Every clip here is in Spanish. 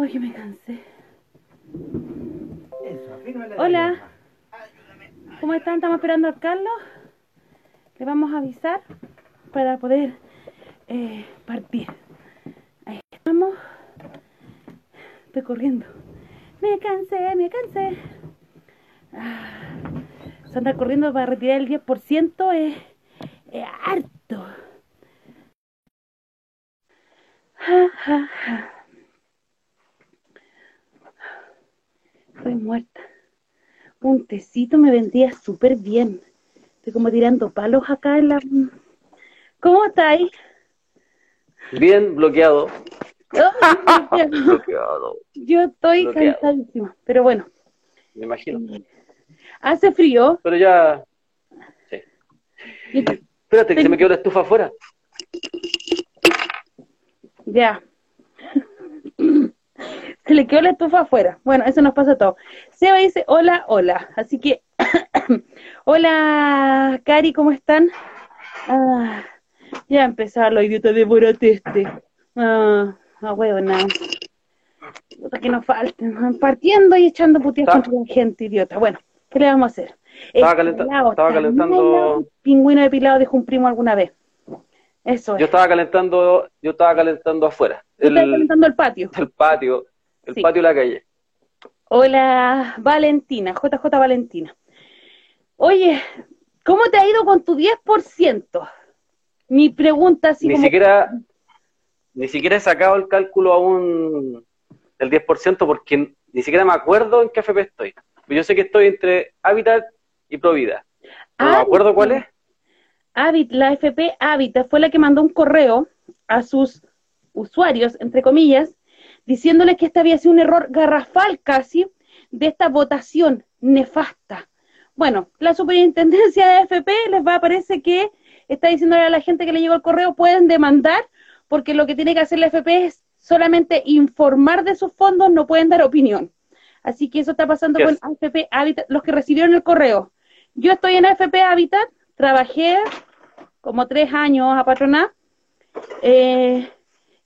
Oye, me cansé. Hola. ¿Cómo están? Estamos esperando a Carlos. Le vamos a avisar para poder eh, partir. Ahí estamos. Estoy corriendo. Me cansé, me cansé. Ah, andar corriendo para retirar el 10% es, es harto. Ja, ja, ja. Estoy muerta. Un tecito me vendría súper bien. Estoy como tirando palos acá en la... ¿Cómo estáis? Bien, bloqueado. Oh, bloqueado. Yo estoy Bloqueado. cansadísima, pero bueno. Me imagino. Hace frío. Pero ya. Sí. Espérate, que se me quedó la estufa afuera. Ya. Se le quedó la estufa afuera. Bueno, eso nos pasa a todos. Seba dice, hola, hola. Así que, hola, Cari, ¿cómo están? Ah, ya empezaron los idiotas de Boroteste. Ah, ah, huevo, nada. Que nos falten. Partiendo y echando putillas Ta- contra la gente idiota. Bueno, ¿qué le vamos a hacer? Estaba El calenta- estaba calentando-. Pingüino depilado dejó un primo alguna vez. Eso es. Yo estaba calentando, yo estaba calentando afuera. El, calentando el patio. el patio, el Sí. patio de la calle. Hola, Valentina, JJ Valentina. Oye, ¿cómo te ha ido con tu 10%? Mi pregunta así Ni como... siquiera, ni siquiera he sacado el cálculo aún del 10% porque ni siquiera me acuerdo en qué FP estoy. Yo sé que estoy entre Habitat y Provida. No me Ah, acuerdo cuál es. Habit, la FP Habitat fue la que mandó un correo a sus usuarios, entre comillas, diciéndoles que este había sido un error garrafal casi de esta votación nefasta. Bueno, la superintendencia de FP les va, parece que está diciéndole a la gente que le llegó el correo, pueden demandar, porque lo que tiene que hacer la FP es solamente informar de sus fondos, no pueden dar opinión. Así que eso está pasando Yes. con AFP Habitat, los que recibieron el correo. Yo estoy en AFP Habitat, trabajé como tres años a patronar, eh,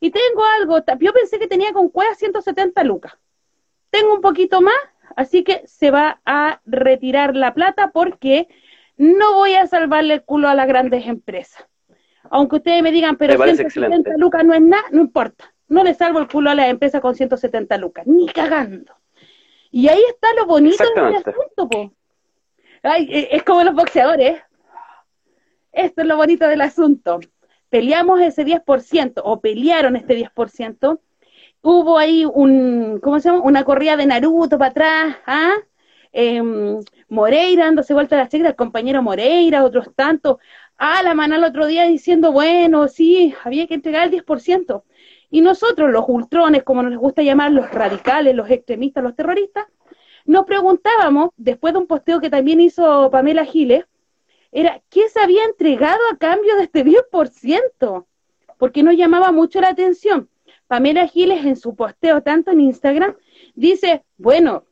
y tengo algo, yo pensé que tenía con Cueva 170 lucas. Tengo un poquito más, así que se va a retirar la plata porque no voy a salvarle el culo a las grandes empresas. Aunque ustedes me digan, pero Me parece 170 excelente. lucas no es nada, no importa. No le salvo el culo a las empresas con 170 lucas, ni cagando. Y ahí está lo bonito del asunto, po. Ay, eh, es como los boxeadores. Esto es lo bonito del asunto. Peleamos ese 10%, o pelearon este 10%. Hubo ahí un, ¿cómo se llama? Una corrida de Naruto para atrás, ¿ah? Em, Moreira dándose vuelta a la checa, el compañero Moreira, otros tantos. Ah, la manal el otro día diciendo, bueno, sí, había que entregar el 10%. Y nosotros, los ultrones, como nos gusta llamar, los radicales, los extremistas, los terroristas, nos preguntábamos, después de un posteo que también hizo Pamela Giles, era qué se había entregado a cambio de este 10%, porque nos llamaba mucho la atención. Pamela Giles en su posteo, tanto en Instagram, dice, bueno,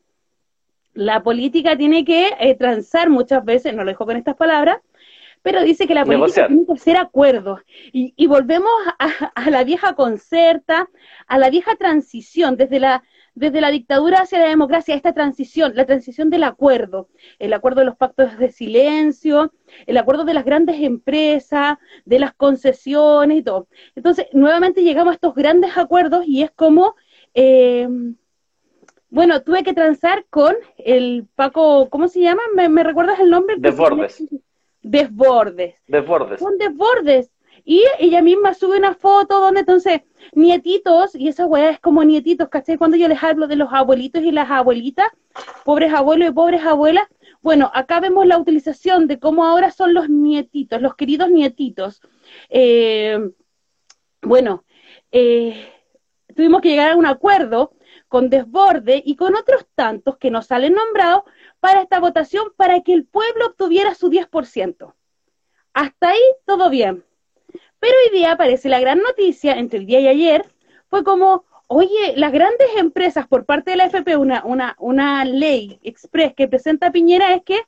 la política tiene que eh, transar muchas veces, no lo dijo con estas palabras, pero dice que la política Negociar. tiene que hacer acuerdos. Y, y volvemos a, a la vieja concerta, a la vieja transición, desde la, desde la dictadura hacia la democracia, esta transición, la transición del acuerdo, el acuerdo de los pactos de silencio, el acuerdo de las grandes empresas, de las concesiones y todo. Entonces, nuevamente llegamos a estos grandes acuerdos y es como, eh, bueno, tuve que transar con el Paco, ¿cómo se llama? ¿Me, me recuerdas el nombre? Desbordes. Desbordes Desbordes. con desbordes. Y ella misma sube una foto donde entonces nietitos, y esa weá es como nietitos, ¿cachai? Cuando yo les hablo de los abuelitos y las abuelitas, pobres abuelos y pobres abuelas, bueno, acá vemos la utilización de cómo ahora son los nietitos, los queridos nietitos. Eh, bueno, eh, tuvimos que llegar a un acuerdo con Desborde y con otros tantos que nos salen nombrados para esta votación para que el pueblo obtuviera su 10%. Hasta ahí todo bien. Pero hoy día aparece la gran noticia, entre el día y ayer, fue como, oye, las grandes empresas por parte de la FP, una, una, una ley express que presenta Piñera es que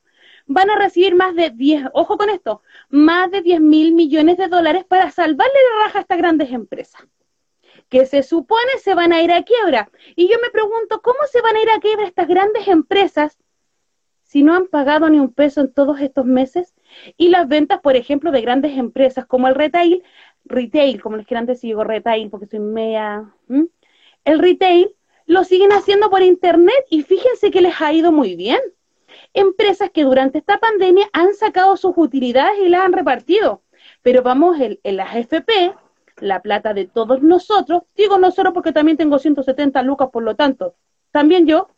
van a recibir más de 10, ojo con esto, más de 10 mil millones de dólares para salvarle la raja a estas grandes empresas. que se supone se van a ir a quiebra. Y yo me pregunto, ¿cómo se van a ir a quiebra estas grandes empresas si no han pagado ni un peso en todos estos meses? Y las ventas, por ejemplo, de grandes empresas como el retail, retail, como les quieran decir, digo retail porque soy media... El retail lo siguen haciendo por internet y fíjense que les ha ido muy bien. Empresas que durante esta pandemia han sacado sus utilidades y las han repartido. Pero vamos, en, en las FP, la plata de todos nosotros, digo nosotros porque también tengo 170 lucas, por lo tanto, también yo,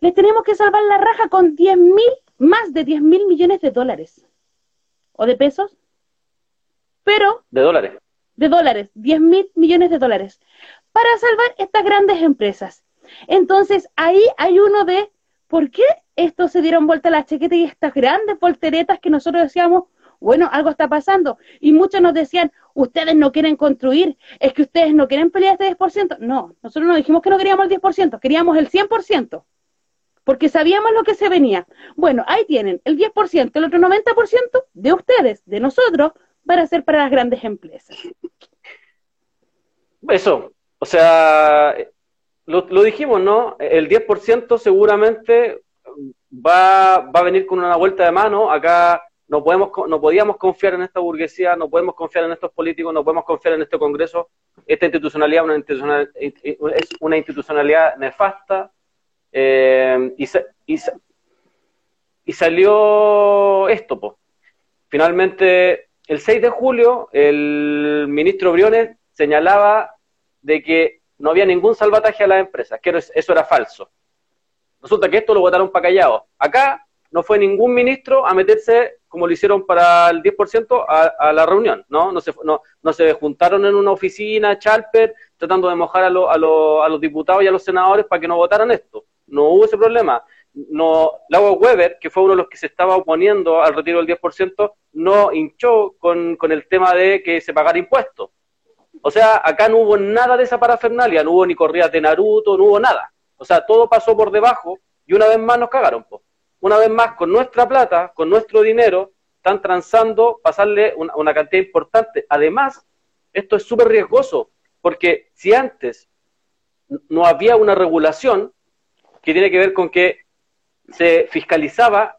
les tenemos que salvar la raja con 10 mil, más de 10 mil millones de dólares. ¿O de pesos? Pero... De dólares. De dólares, 10 mil millones de dólares. Para salvar estas grandes empresas. Entonces, ahí hay uno de, ¿por qué estos se dieron vuelta a la chaqueta y estas grandes volteretas que nosotros decíamos, bueno, algo está pasando. Y muchos nos decían, ustedes no quieren construir, es que ustedes no quieren pelear este 10%. No, nosotros no dijimos que no queríamos el 10%, queríamos el 100%, porque sabíamos lo que se venía. Bueno, ahí tienen el 10%, el otro 90% de ustedes, de nosotros, para hacer para las grandes empresas. Eso, o sea, lo, dijimos, ¿no? El 10% seguramente va, va a venir con una vuelta de mano. Acá no, podemos, no podíamos confiar en esta burguesía, no podemos confiar en estos políticos, no podemos confiar en este Congreso. Esta institucionalidad, una es una institucionalidad nefasta. Eh, y, y, salió esto. Finalmente, el 6 de julio, el ministro Briones señalaba de que no había ningún salvataje a las empresas, que eso era falso. Resulta que esto lo votaron para callado. Acá no fue ningún ministro a meterse, como lo hicieron para el 10%, a, a la reunión, ¿no? No se, no, no se juntaron en una oficina, Chalper, tratando de mojar a, a, a, los diputados y a los senadores para que no votaran esto. No hubo ese problema. No, Lago Weber, que fue uno de los que se estaba oponiendo al retiro del 10%, no hinchó con, con el tema de que se pagara impuestos. O sea, acá no hubo nada de esa parafernalia, no hubo ni corridas de Naruto, no hubo nada. O sea, todo pasó por debajo y una vez más nos cagaron, una vez más, con nuestra plata, con nuestro dinero, están transando pasarle una, cantidad importante. Además, esto es súper riesgoso, porque si antes no había una regulación que tiene que ver con que se fiscalizaba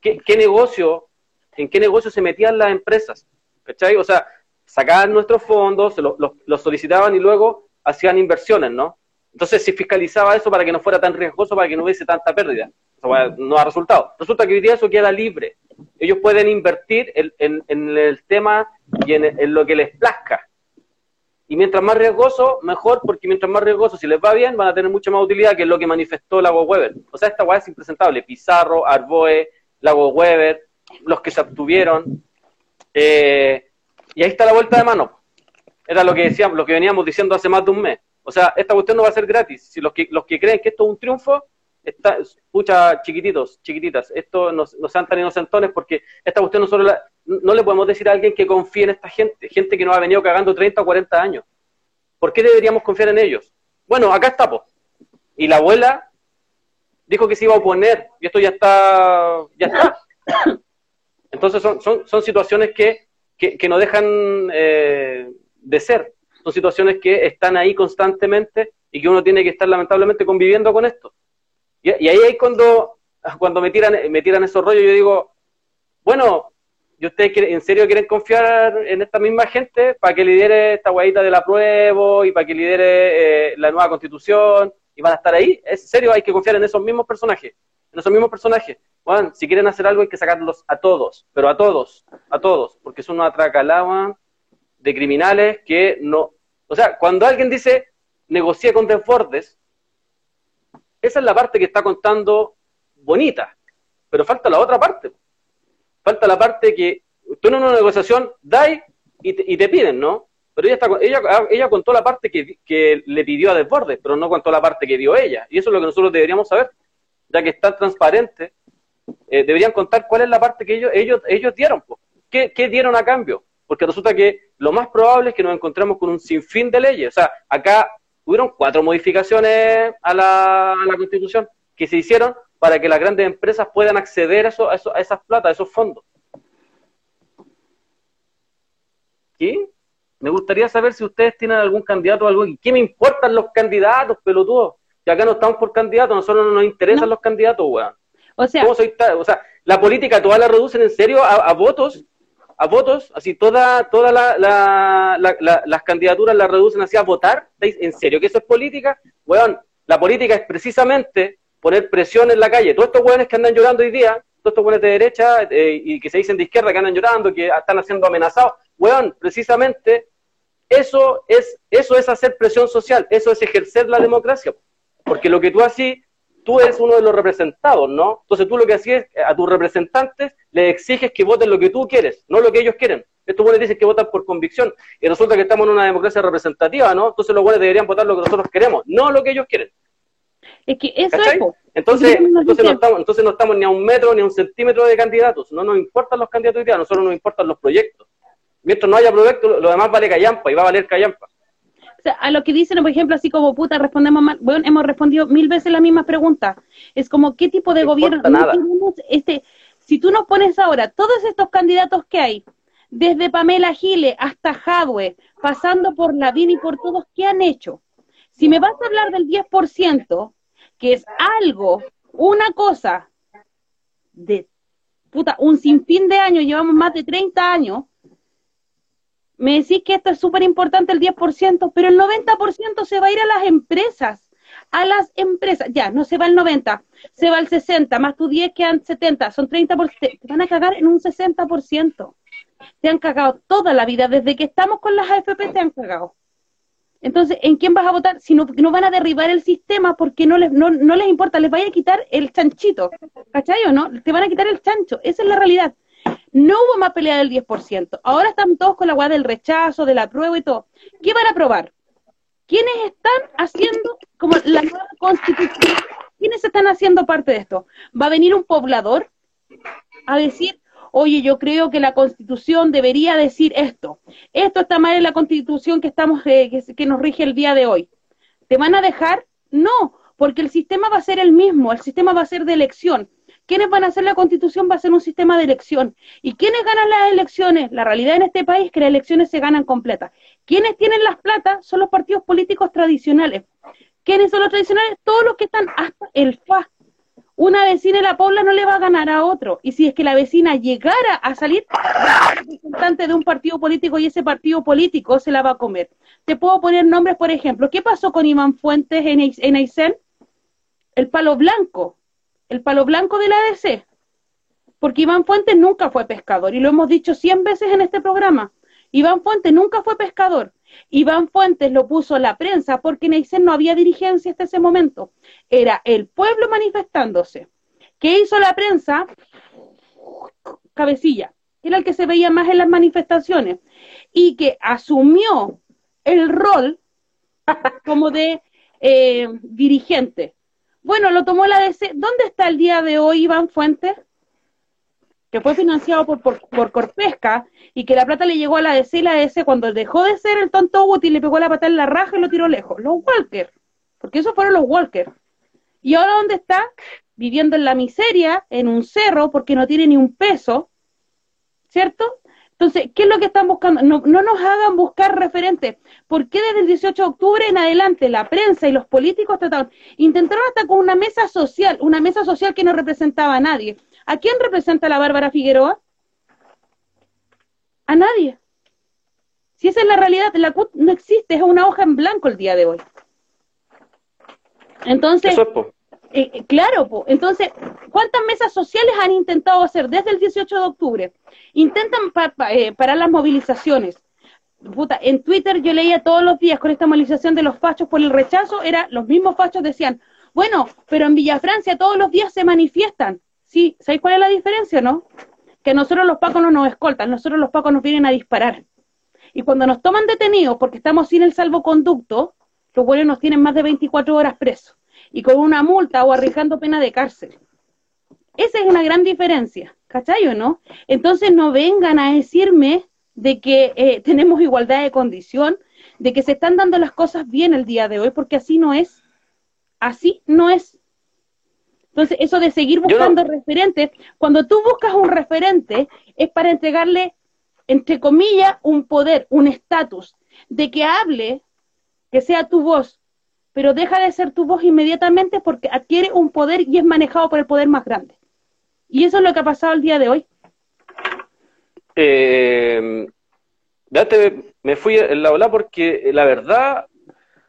qué, negocio, en qué negocio se metían las empresas, ¿cachai? O sea, sacaban nuestros fondos, los solicitaban y luego hacían inversiones, ¿no? Entonces se fiscalizaba eso para que no fuera tan riesgoso, para que no hubiese tanta pérdida no ha resultado. Resulta que hoy día eso queda libre. Ellos pueden invertir en, el tema y en, lo que les plazca. Y mientras más riesgoso, mejor, porque mientras más riesgoso, si les va bien, van a tener mucha más utilidad, que es lo que manifestó Lago Weber. O sea, esta weá es impresentable. Pizarro, Arboe, Lago Weber, los que se obtuvieron. Eh, y ahí está la vuelta de mano. Era lo que decíamos, lo que veníamos diciendo hace más de un mes. O sea, esta cuestión no va a ser gratis. Si los que, los que creen que esto es un triunfo, está, escucha, chiquititos, chiquititas, esto no, no, sean tan inocentones porque esta cuestión no la, no le podemos decir a alguien que confíe en esta gente, gente que nos ha venido cagando 30 o 40 años. ¿Por qué deberíamos confiar en ellos? Bueno, acá está, Y la abuela dijo que se iba a oponer, y esto ya está, ya está. Entonces son, son, son situaciones que, que, que no dejan eh, de ser, son situaciones que están ahí constantemente y que uno tiene que estar lamentablemente conviviendo con esto. Y, ahí es cuando, cuando me, tiran, me tiran esos rollos, yo digo, bueno, ¿y ustedes en serio quieren confiar en esta misma gente para que lidere esta guayita del apruebo y para que lidere eh, la nueva constitución y van a estar ahí? ¿Es serio? Hay que confiar en esos mismos personajes, en esos mismos personajes. Bueno, si quieren hacer algo hay que sacarlos a todos, pero a todos, a todos, porque son una atracalaba de criminales que no... O sea, cuando alguien dice negocia con Desbordes, esa es la parte que está contando bonita, pero falta la otra parte. Falta la parte que tú en una negociación dais y te, piden, ¿no? Pero ella, está, ella, ella contó la parte que, le pidió a Desbordes, pero no contó la parte que dio ella. Y eso es lo que nosotros deberíamos saber, ya que está transparente. Eh, deberían contar cuál es la parte que ellos, ellos, ellos dieron. ¿Qué, ¿Qué dieron a cambio? Porque resulta que lo más probable es que nos encontremos con un sinfín de leyes. O sea, acá hubieron cuatro modificaciones a la, Constitución que se hicieron para que las grandes empresas puedan acceder a, eso, a, esas platas, a esos fondos. ¿Sí? Me gustaría saber si ustedes tienen algún candidato o algo. ¿Qué me importan los candidatos, pelotudos? Que acá no estamos por candidatos, nosotros no nos interesan los candidatos, weón. O sea, o sea, la política toda la reducen en serio a, votos, a votos, así toda, toda la, las candidaturas las reducen así a votar. ¿En serio que eso es política? Weón, la política es precisamente poner presión en la calle. Todos estos weones que andan llorando hoy día, todos estos weones de derecha eh, y que se dicen de izquierda que andan llorando, que están siendo amenazados, weón, precisamente eso es, eso es hacer presión social, eso es ejercer la democracia. Porque lo que tú así, tú eres uno de los representados, ¿no? Entonces tú lo que haces es, a tus representantes le exiges que voten lo que tú quieres, no lo que ellos quieren. Estos buenos dicen que votan por convicción y resulta que estamos en una democracia representativa, ¿no? Entonces los buenos deberían votar lo que nosotros queremos, no lo que ellos quieren. Es que eso es, entonces, entonces, no estamos, entonces no estamos ni a un metro ni a un centímetro de candidatos. No nos importan los candidatos a nosotros nos importan los proyectos. Mientras no haya proyectos, lo demás vale callampa y va a valer callampa. O sea, a lo que dicen, por ejemplo, así como puta, respondemos mal, bueno, hemos respondido mil veces la misma pregunta. Es como, ¿qué tipo de gobierno? este, si tú nos pones ahora todos estos candidatos que hay, desde Pamela Gile hasta Jadwe, pasando por Lavín y por todos, ¿qué han hecho? Si me vas a hablar del 10%, que es algo, una cosa de puta, un sinfín de años, llevamos más de 30 años, me decís que esto es súper importante el 10%, pero el 90% se va a ir a las empresas, a las empresas, ya, no se va el 90, se va el 60, más tu 10 quedan 70, son 30%, te van a cagar en un 60%. Te han cagado toda la vida, desde que estamos con las AFP te han cagado. Entonces, ¿en quién vas a votar? Si no, no van a derribar el sistema porque no les, no, no les importa, les vaya a quitar el chanchito, ¿cachai o no? Te van a quitar el chancho, esa es la realidad. No hubo más pelea del 10%. Ahora están todos con la guada del rechazo, de la prueba y todo. ¿Qué van a probar? ¿Quiénes están haciendo como la nueva constitución? ¿Quiénes están haciendo parte de esto? ¿Va a venir un poblador a decir, oye, yo creo que la constitución debería decir esto? Esto está mal en la constitución que, estamos, eh, que, que nos rige el día de hoy. ¿Te van a dejar? No, porque el sistema va a ser el mismo, el sistema va a ser de elección. ¿Quiénes van a hacer la constitución? Va a ser un sistema de elección. ¿Y quiénes ganan las elecciones? La realidad en este país es que las elecciones se ganan completas. ¿Quiénes tienen las plata? Son los partidos políticos tradicionales. ¿Quiénes son los tradicionales? Todos los que están hasta el FA. Una vecina de la Pobla no le va a ganar a otro. Y si es que la vecina llegara a salir representante de un partido político y ese partido político se la va a comer. Te puedo poner nombres, por ejemplo. ¿Qué pasó con Iván Fuentes en, en Aysén? El palo blanco el palo blanco de la ADC, porque Iván Fuentes nunca fue pescador, y lo hemos dicho cien veces en este programa. Iván Fuentes nunca fue pescador. Iván Fuentes lo puso la prensa porque en Aysén no había dirigencia hasta ese momento. Era el pueblo manifestándose. ¿Qué hizo la prensa? Cabecilla, era el que se veía más en las manifestaciones y que asumió el rol como de eh, dirigente. Bueno, lo tomó la DC. ¿Dónde está el día de hoy Iván Fuentes? Que fue financiado por, por, Corpesca y que la plata le llegó a la DC y la DC cuando dejó de ser el tonto útil le pegó la pata en la raja y lo tiró lejos. Los Walker. Porque esos fueron los Walker. ¿Y ahora dónde está? Viviendo en la miseria, en un cerro, porque no tiene ni un peso. ¿Cierto? Entonces, ¿qué es lo que están buscando? No, no, nos hagan buscar referentes. ¿Por qué desde el 18 de octubre en adelante la prensa y los políticos trataron, intentaron hasta con una mesa social, una mesa social que no representaba a nadie? ¿A quién representa la Bárbara Figueroa? A nadie. Si esa es la realidad, la CUT no existe, es una hoja en blanco el día de hoy. Entonces, eh, claro, entonces, ¿cuántas mesas sociales han intentado hacer desde el 18 de octubre? Intentan eh, parar las movilizaciones. Puta, en Twitter yo leía todos los días con esta movilización de los fachos por el rechazo, era los mismos fachos decían, bueno, pero en Villa Francia todos los días se manifiestan. Sí, ¿sabéis cuál es la diferencia, no? Que nosotros los pacos no nos escoltan, nosotros los pacos nos vienen a disparar. Y cuando nos toman detenidos porque estamos sin el salvoconducto, los buenos nos tienen más de 24 horas presos y con una multa o arriesgando pena de cárcel. Esa es una gran diferencia, ¿cachai o no? Entonces no vengan a decirme de que eh, tenemos igualdad de condición, de que se están dando las cosas bien el día de hoy, porque así no es. Así no es. Entonces, eso de seguir buscando referentes, cuando tú buscas un referente, es para entregarle entre comillas, un poder, un estatus, de que hable, que sea tu voz, pero deja de ser tu voz inmediatamente porque adquiere un poder y es manejado por el poder más grande. Y eso es lo que ha pasado el día de hoy. Eh, me fui en la ola porque la verdad,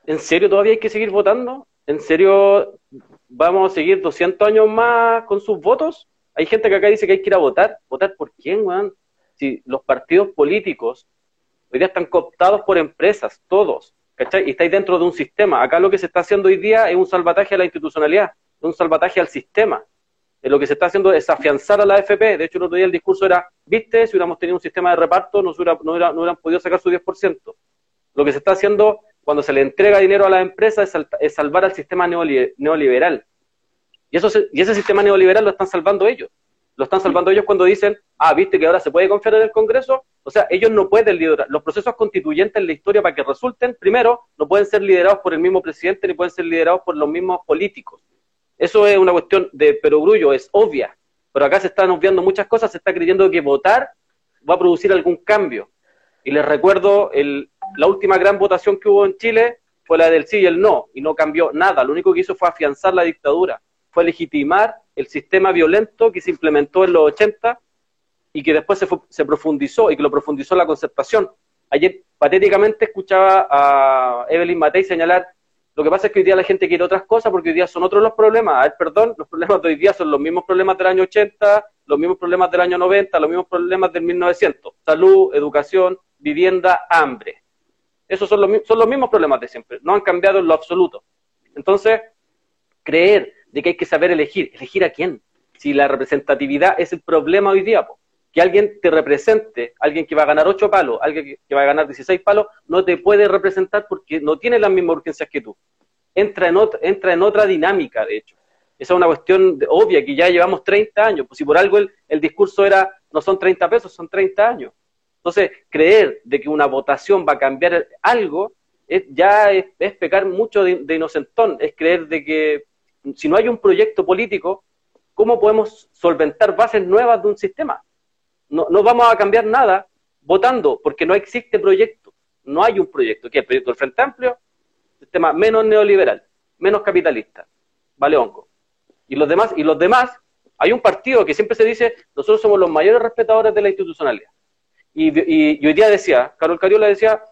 ¿en serio todavía hay que seguir votando? ¿En serio vamos a seguir 200 años más con sus votos? Hay gente que acá dice que hay que ir a votar. ¿Votar por quién, weón? si los partidos políticos hoy día están cooptados por empresas, todos, ¿cachai? Y estáis dentro de un sistema. Acá lo que se está haciendo hoy día es un salvataje a la institucionalidad, un salvataje al sistema. Eh, lo que se está haciendo es afianzar a la AFP. De hecho, el otro día el discurso era, viste, si hubiéramos tenido un sistema de reparto, no, hubiera, no, hubieran podido sacar su 10%. Lo que se está haciendo cuando se le entrega dinero a la empresa es, salvar al sistema neoliberal. Y, eso y ese sistema neoliberal lo están salvando ellos lo están salvando ellos cuando dicen, ah, viste que ahora se puede confiar en el Congreso. O sea, ellos no pueden liderar. Los procesos constituyentes en la historia para que resulten, primero, no pueden ser liderados por el mismo presidente ni pueden ser liderados por los mismos políticos. Eso es una cuestión de perogrullo, es obvia. Pero acá se están obviando muchas cosas, se está creyendo que votar va a producir algún cambio. Y les recuerdo, el, la última gran votación que hubo en Chile fue la del sí y el no, y no cambió nada. Lo único que hizo fue afianzar la dictadura, fue legitimar el sistema violento que se implementó en los 80 y que después se, se profundizó y que lo profundizó la concertación. Ayer patéticamente escuchaba a Evelyn Matei señalar, lo que pasa es que hoy día la gente quiere otras cosas porque hoy día son otros los problemas. A ver, perdón, los problemas de hoy día son los mismos problemas del año 80, los mismos problemas del año 90, los mismos problemas del 1900. Salud, educación, vivienda, hambre. Esos son los, son los mismos problemas de siempre, no han cambiado en lo absoluto. Entonces, creer de que hay que saber elegir. ¿Elegir a quién? Si la representatividad es el problema hoy día, que alguien te represente, alguien que va a ganar 8 palos, alguien que va a ganar 16 palos, no te puede representar porque no tiene las mismas urgencias que tú. Entra en, otra, entra en otra dinámica, de hecho. Esa es una cuestión obvia, que ya llevamos 30 años. Pues si por algo el, el discurso era, no son 30 pesos, son 30 años. Entonces, creer de que una votación va a cambiar algo, es, ya es, pecar mucho de, de, inocentón, es creer de que si no hay un proyecto político, ¿cómo podemos solventar bases nuevas de un sistema? No, no vamos a cambiar nada votando, porque no existe proyecto. No hay un proyecto. ¿Qué? El proyecto del Frente Amplio, sistema menos neoliberal, menos capitalista. Vale, hongo. Y los demás, y los demás, hay un partido que siempre se dice, nosotros somos los mayores respetadores de la institucionalidad. Y, hoy día decía, Carol Cariola decía,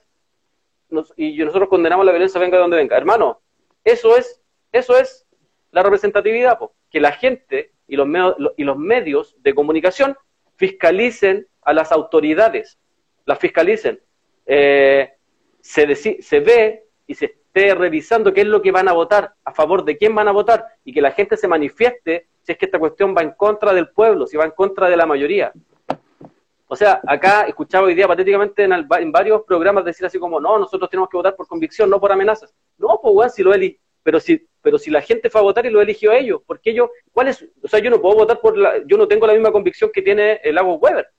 y nosotros condenamos la violencia venga de donde venga. Hermano, eso es, eso es la representatividad, que la gente y los, medios, y los medios de comunicación fiscalicen a las autoridades, las fiscalicen. Eh, se, se ve y se esté revisando qué es lo que van a votar, a favor de quién van a votar, y que la gente se manifieste si es que esta cuestión va en contra del pueblo, si va en contra de la mayoría. O sea, acá escuchaba hoy día patéticamente en, en varios programas decir así como, no, nosotros tenemos que votar por convicción, no por amenazas. No, pues bueno, si lo, pero si, pero si la gente fue a votar y lo eligió a ellos, ¿por qué yo, cuál es, o sea, yo no puedo votar por la, yo no tengo la misma convicción que tiene el Lago Weber.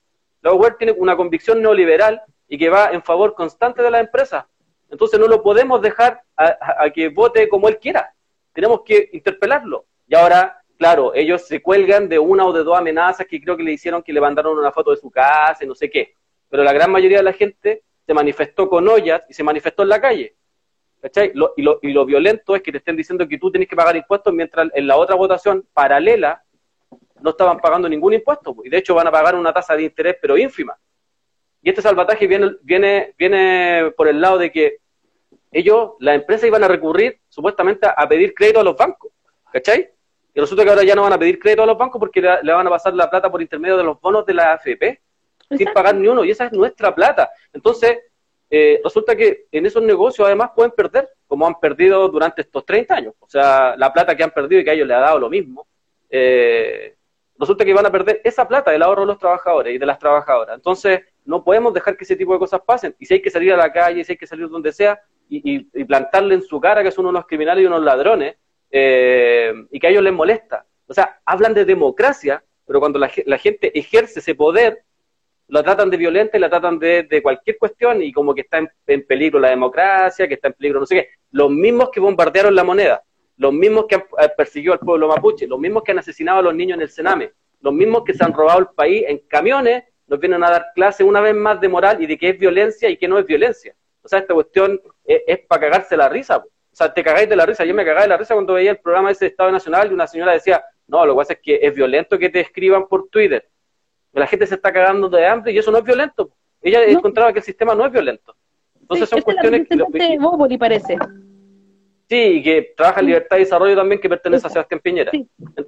Lago Weber tiene una convicción neoliberal y que va en favor constante de la empresa. Entonces no lo podemos dejar a, que vote como él quiera. Tenemos que interpelarlo. Y ahora, claro, ellos se cuelgan de una o de dos amenazas que creo que le hicieron que le mandaron una foto de su casa y no sé qué. Pero la gran mayoría de la gente se manifestó con ollas y se manifestó en la calle. ¿Cachai? y, lo, y lo violento es que te estén diciendo que tú tienes que pagar impuestos mientras en la otra votación paralela no estaban pagando ningún impuesto. Y de hecho van a pagar una tasa de interés, pero ínfima. Y este salvataje viene, viene, viene por el lado de que ellos, las empresas, iban a recurrir supuestamente a, pedir crédito a los bancos. ¿Cachai? Y resulta que ahora ya no van a pedir crédito a los bancos porque le, le van a pasar la plata por intermedio de los bonos de la AFP sin pagar ni uno. Y esa es nuestra plata. Entonces, eh, resulta que en esos negocios además pueden perder, como han perdido durante estos 30 años. O sea, la plata que han perdido y que a ellos les ha dado lo mismo, eh, resulta que van a perder esa plata del ahorro de los trabajadores y de las trabajadoras. Entonces, no podemos dejar que ese tipo de cosas pasen. Y si hay que salir a la calle, si hay que salir donde sea, y, plantarle en su cara que son unos criminales y unos ladrones, eh, y que a ellos les molesta. O sea, hablan de democracia, pero cuando la gente ejerce ese poder, lo tratan de violenta y la tratan de, de cualquier cuestión y como que está en, peligro la democracia, que está en peligro no sé qué. Los mismos que bombardearon la moneda, los mismos que han eh, persiguió al pueblo mapuche, los mismos que han asesinado a los niños en el Sename, los mismos que se han robado el país en camiones nos vienen a dar clase una vez más de moral y de qué es violencia y qué no es violencia. O sea, esta cuestión es, para cagarse la risa. O sea, te cagáis de la risa. Yo me cagaba de la risa cuando veía el programa ese de Estado Nacional y una señora decía, no, lo que pasa es que es violento que te escriban por Twitter. La gente se está cagando de hambre y eso no es violento. Ella encontraba que el sistema no es violento. Entonces son cuestiones que... parece. Sí, y que trabaja en Libertad y Desarrollo también, que pertenece a Sebastián Piñera.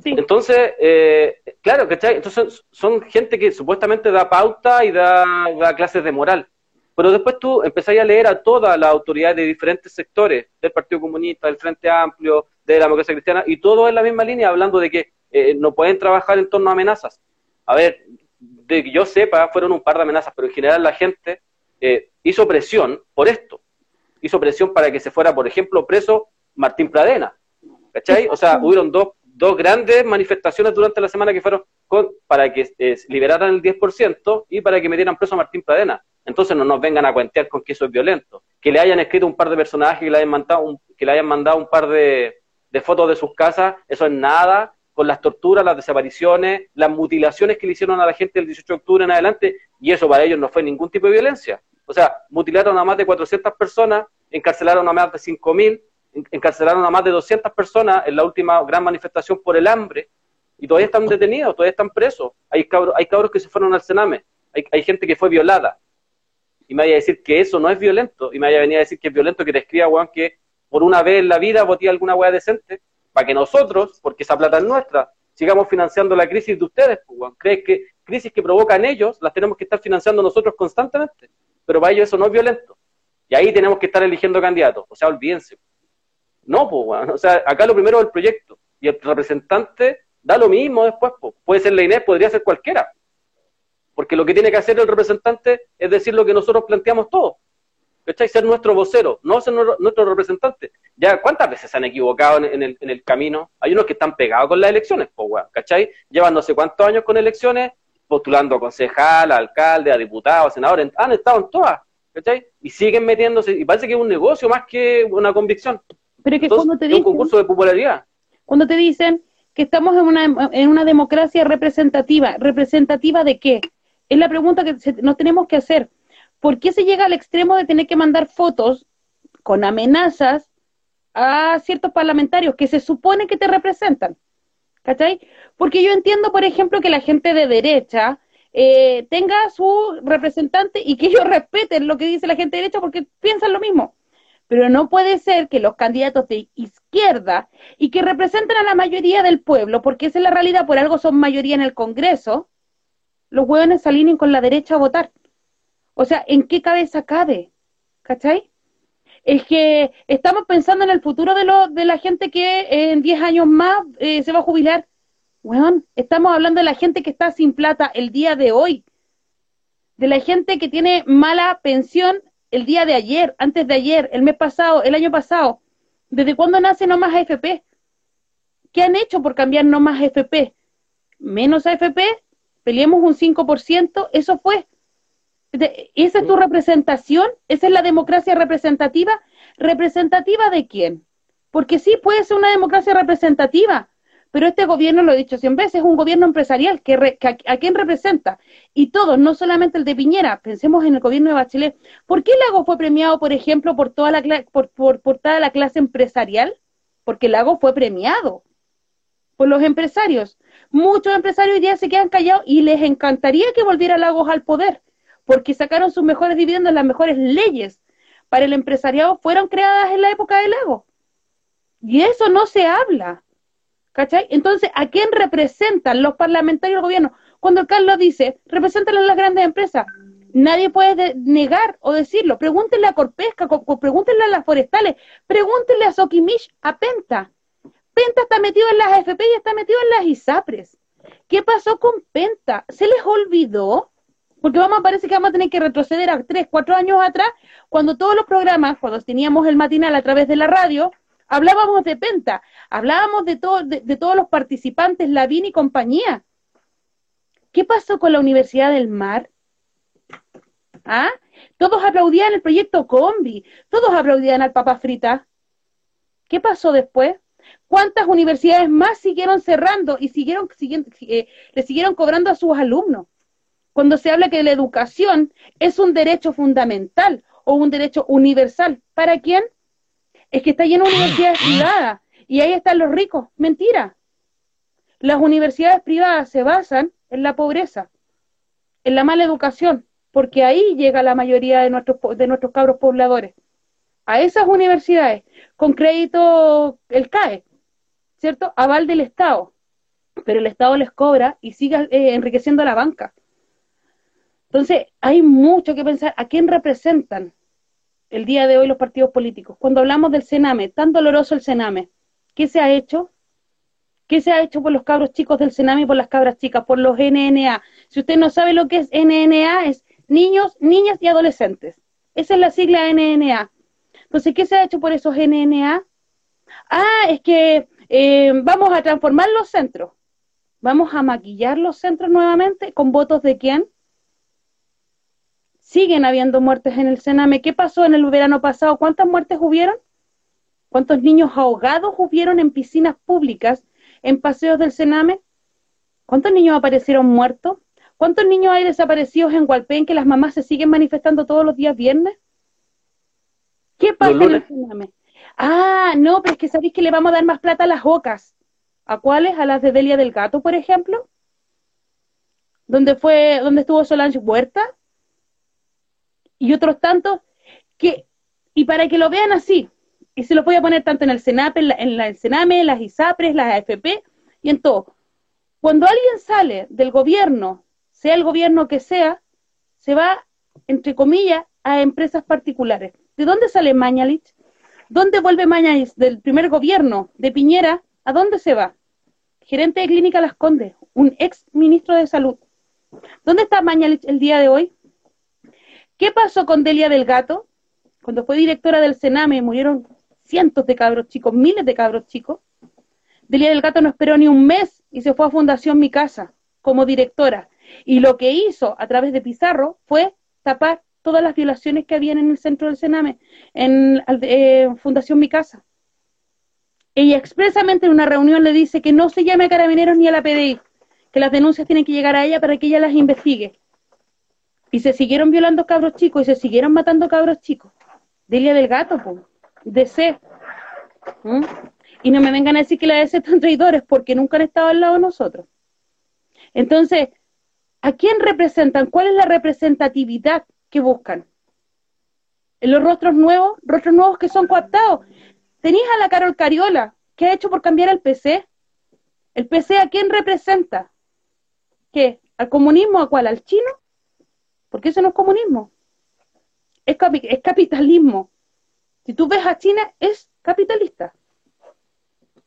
Entonces, eh, claro, ¿cachai? Entonces son gente que supuestamente da pauta y da, clases de moral. Pero después tú empezás a leer a todas las autoridades de diferentes sectores, del Partido Comunista, del Frente Amplio, de la democracia cristiana, y todo en la misma línea, hablando de que eh, no pueden trabajar en torno a amenazas. A ver, de que yo sepa, fueron un par de amenazas, pero en general la gente eh, hizo presión por esto hizo presión para que se fuera, por ejemplo, preso Martín Pradena. ¿Cachai? O sea, hubieron dos, dos grandes manifestaciones durante la semana que fueron para que eh, liberaran el 10% y para que metieran preso a Martín Pradena. Entonces no nos vengan a cuentear con que eso es violento. Que le hayan escrito un par de personajes, que le hayan mandado un, que le hayan mandado un par de, de fotos de sus casas, eso es nada con las torturas, las desapariciones, las mutilaciones que le hicieron a la gente el 18 de octubre en adelante, y eso para ellos no fue ningún tipo de violencia. O sea, mutilaron a más de 400 personas, encarcelaron a más de 5.000, encarcelaron a más de 200 personas en la última gran manifestación por el hambre, y todavía están detenidos, todavía están presos. Hay cabros, hay cabros que se fueron al Sename, hay, gente que fue violada. Y me vaya a decir que eso no es violento, y me vaya a venir a decir que es violento que te escriba, weón, que por una vez en la vida voté alguna weá decente, para que nosotros, porque esa plata es nuestra, sigamos financiando la crisis de ustedes, pues. ¿Crees que crisis que provocan ellos las tenemos que estar financiando nosotros constantemente? pero para ellos eso no es violento. Y ahí tenemos que estar eligiendo candidatos, o sea, olvídense. No, pues, o sea, acá lo primero es el proyecto, y el representante da lo mismo después, pues. puede ser la Inés, podría ser cualquiera, porque lo que tiene que hacer el representante es decir lo que nosotros planteamos todos, ¿cachai? Ser nuestro vocero, no ser nuestro representante. Ya, ¿cuántas veces se han equivocado en, el, en el camino? Hay unos que están pegados con las elecciones, pues, ¿cachai? Llevan no sé cuántos años con elecciones postulando a concejal, a alcalde, a diputado, a senador, han estado en todas, ¿cachai? Y siguen metiéndose, y parece que es un negocio más que una convicción. Pero es que cuando te dicen, un concurso de popularidad. Cuando te dicen que estamos en una, en una democracia representativa, ¿representativa de qué? Es la pregunta que nos tenemos que hacer. ¿Por qué se llega al extremo de tener que mandar fotos con amenazas a ciertos parlamentarios que se supone que te representan? ¿Cachai? Porque yo entiendo, por ejemplo, que la gente de derecha eh, tenga su representante y que ellos respeten lo que dice la gente de derecha porque piensan lo mismo. Pero no puede ser que los candidatos de izquierda y que representen a la mayoría del pueblo, porque esa es la realidad, por algo son mayoría en el Congreso, los hueones se alineen con la derecha a votar. O sea, ¿en qué cabeza cabe? ¿Cachai? Es que estamos pensando en el futuro de, lo, de la gente que en 10 años más eh, se va a jubilar Weón, estamos hablando de la gente que está sin plata el día de hoy, de la gente que tiene mala pensión el día de ayer, antes de ayer, el mes pasado, el año pasado. ¿Desde cuándo nace no más AFP? ¿Qué han hecho por cambiar no más AFP? Menos AFP, peleemos un 5%, eso fue. ¿Esa es tu representación? ¿Esa es la democracia representativa? ¿Representativa de quién? Porque sí puede ser una democracia representativa, pero este gobierno, lo he dicho cien veces, es un gobierno empresarial que, a, quién representa. Y todos, no solamente el de Piñera, pensemos en el gobierno de Bachelet. ¿Por qué Lago fue premiado, por ejemplo, por toda la, por, por, por toda la clase empresarial? Porque Lago fue premiado por los empresarios. Muchos empresarios hoy día se quedan callados y les encantaría que volviera Lagos al poder, porque sacaron sus mejores dividendos, las mejores leyes para el empresariado fueron creadas en la época de Lago. Y eso no se habla. ¿Cachai? Entonces, ¿a quién representan los parlamentarios del gobierno? Cuando Carlos dice, representan a las grandes empresas, nadie puede negar o decirlo. Pregúntenle a Corpesca, pregúntenle a las forestales, pregúntenle a Soquimich, a Penta. Penta está metido en las AFP y está metido en las ISAPRES. ¿Qué pasó con Penta? ¿Se les olvidó? Porque vamos, parece que vamos a tener que retroceder a tres, cuatro años atrás, cuando todos los programas, cuando teníamos el matinal a través de la radio, hablábamos de Penta, hablábamos de, de, todos los participantes, Lavín y compañía. ¿Qué pasó con la Universidad del Mar? ¿Ah? Todos aplaudían el proyecto Combi, todos aplaudían al Papa Frita. ¿Qué pasó después? ¿Cuántas universidades más siguieron cerrando y siguieron, siguieron eh, le siguieron cobrando a sus alumnos? Cuando se habla que la educación es un derecho fundamental o un derecho universal. ¿Para quién? Es que está lleno de universidades privadas y ahí están los ricos. Mentira. Las universidades privadas se basan en la pobreza, en la mala educación, porque ahí llega la mayoría de nuestros, de nuestros cabros pobladores. A esas universidades, con crédito el CAE, ¿cierto? Aval del Estado. Pero el Estado les cobra y sigue eh, enriqueciendo a la banca. Entonces, hay mucho que pensar. ¿A quién representan el día de hoy los partidos políticos? Cuando hablamos del Sename, tan doloroso el Sename, ¿qué se ha hecho? ¿Qué se ha hecho por los cabros chicos del Sename y por las cabras chicas, por los NNA? Si usted no sabe lo que es NNA, es niños, niñas y adolescentes. Esa es la sigla NNA. Entonces, ¿qué se ha hecho por esos NNA? Ah, es que eh, vamos a transformar los centros. Vamos a maquillar los centros nuevamente con votos de quién? Siguen habiendo muertes en el Sename. ¿Qué pasó en el verano pasado? ¿Cuántas muertes hubieron? ¿Cuántos niños ahogados hubieron en piscinas públicas, en paseos del Sename? ¿Cuántos niños aparecieron muertos? ¿Cuántos niños hay desaparecidos en Hualpén que las mamás se siguen manifestando todos los días viernes? ¿Qué pasa en el Sename? Ah, no, pero es que sabéis que le vamos a dar más plata a las ocas. ¿A cuáles? ¿A las de Delia del Gato, por ejemplo? ¿Dónde fue, dónde estuvo Solange Huerta? Y otros tantos que, y para que lo vean así, y se lo voy a poner tanto en el Sename, en, la, en el Sename, las ISAPRES, las AFP y en todo. Cuando alguien sale del gobierno, sea el gobierno que sea, se va, entre comillas, a empresas particulares. ¿De dónde sale Mañalich? ¿Dónde vuelve Mañalich del primer gobierno de Piñera? ¿A dónde se va? Gerente de Clínica Las Condes, un ex ministro de Salud. ¿Dónde está Mañalich el día de hoy? ¿Qué pasó con Delia del Gato? Cuando fue directora del Sename murieron cientos de cabros chicos, miles de cabros chicos. Delia del Gato no esperó ni un mes y se fue a Fundación Mi Casa como directora. Y lo que hizo a través de Pizarro fue tapar todas las violaciones que habían en el centro del Sename, en eh, Fundación Mi Casa. Ella expresamente en una reunión le dice que no se llame a carabineros ni a la PDI, que las denuncias tienen que llegar a ella para que ella las investigue. Y se siguieron violando cabros chicos y se siguieron matando cabros chicos. Delia del gato, pues. DC. ¿Mm? Y no me vengan a decir que la DC están traidores porque nunca han estado al lado de nosotros. Entonces, ¿a quién representan? ¿Cuál es la representatividad que buscan? En los rostros nuevos, rostros nuevos que son coaptados. Tenéis a la Carol Cariola, ¿qué ha hecho por cambiar el PC? ¿El PC a quién representa? ¿Qué? ¿Al comunismo? ¿A cuál? ¿Al chino? Porque eso no es comunismo. Es, capitalismo. Si tú ves a China, es capitalista.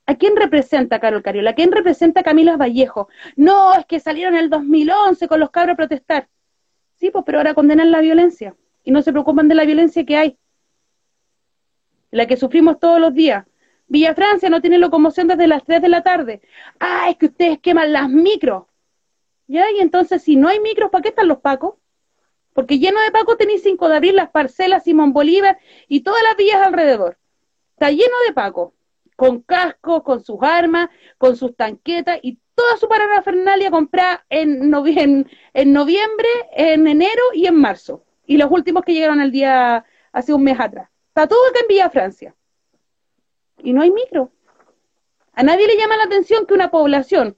¿A quién representa Carol Cariola? ¿A quién representa Camila Vallejo? No, es que salieron en el 2011 con los cabros a protestar. Sí, pues, pero ahora condenan la violencia y no se preocupan de la violencia que hay, la que sufrimos todos los días. Villa Francia no tiene locomoción desde las 3 de la tarde. Ah, es que ustedes queman las micros. ¿Ya? Y entonces, si no hay micros, ¿para qué están los pacos? Porque lleno de Paco tenéis 5 de abril, las parcelas, Simón Bolívar y todas las villas alrededor. Está lleno de Paco, con cascos, con sus armas, con sus tanquetas y toda su parafernalia comprada en, en, noviembre, en enero y en marzo. Y los últimos que llegaron el día, hace un mes atrás. Está todo acá en Villa Francia. Y no hay micro. A nadie le llama la atención que una población,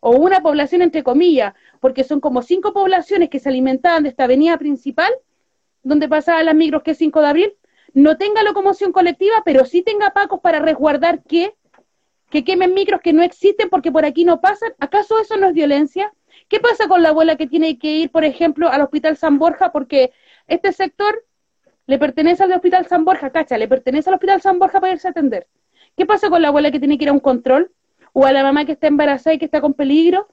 o una población entre comillas, porque son como cinco poblaciones que se alimentaban de esta avenida principal, donde pasaban las micros que es 5 de abril, no tenga locomoción colectiva, pero sí tenga pacos para resguardar que, que quemen micros que no existen porque por aquí no pasan. ¿Acaso eso no es violencia? ¿Qué pasa con la abuela que tiene que ir, por ejemplo, al Hospital San Borja porque este sector le pertenece al Hospital San Borja, cacha, le pertenece al Hospital San Borja para irse a atender? ¿Qué pasa con la abuela que tiene que ir a un control? ¿O a la mamá que está embarazada y que está con peligro?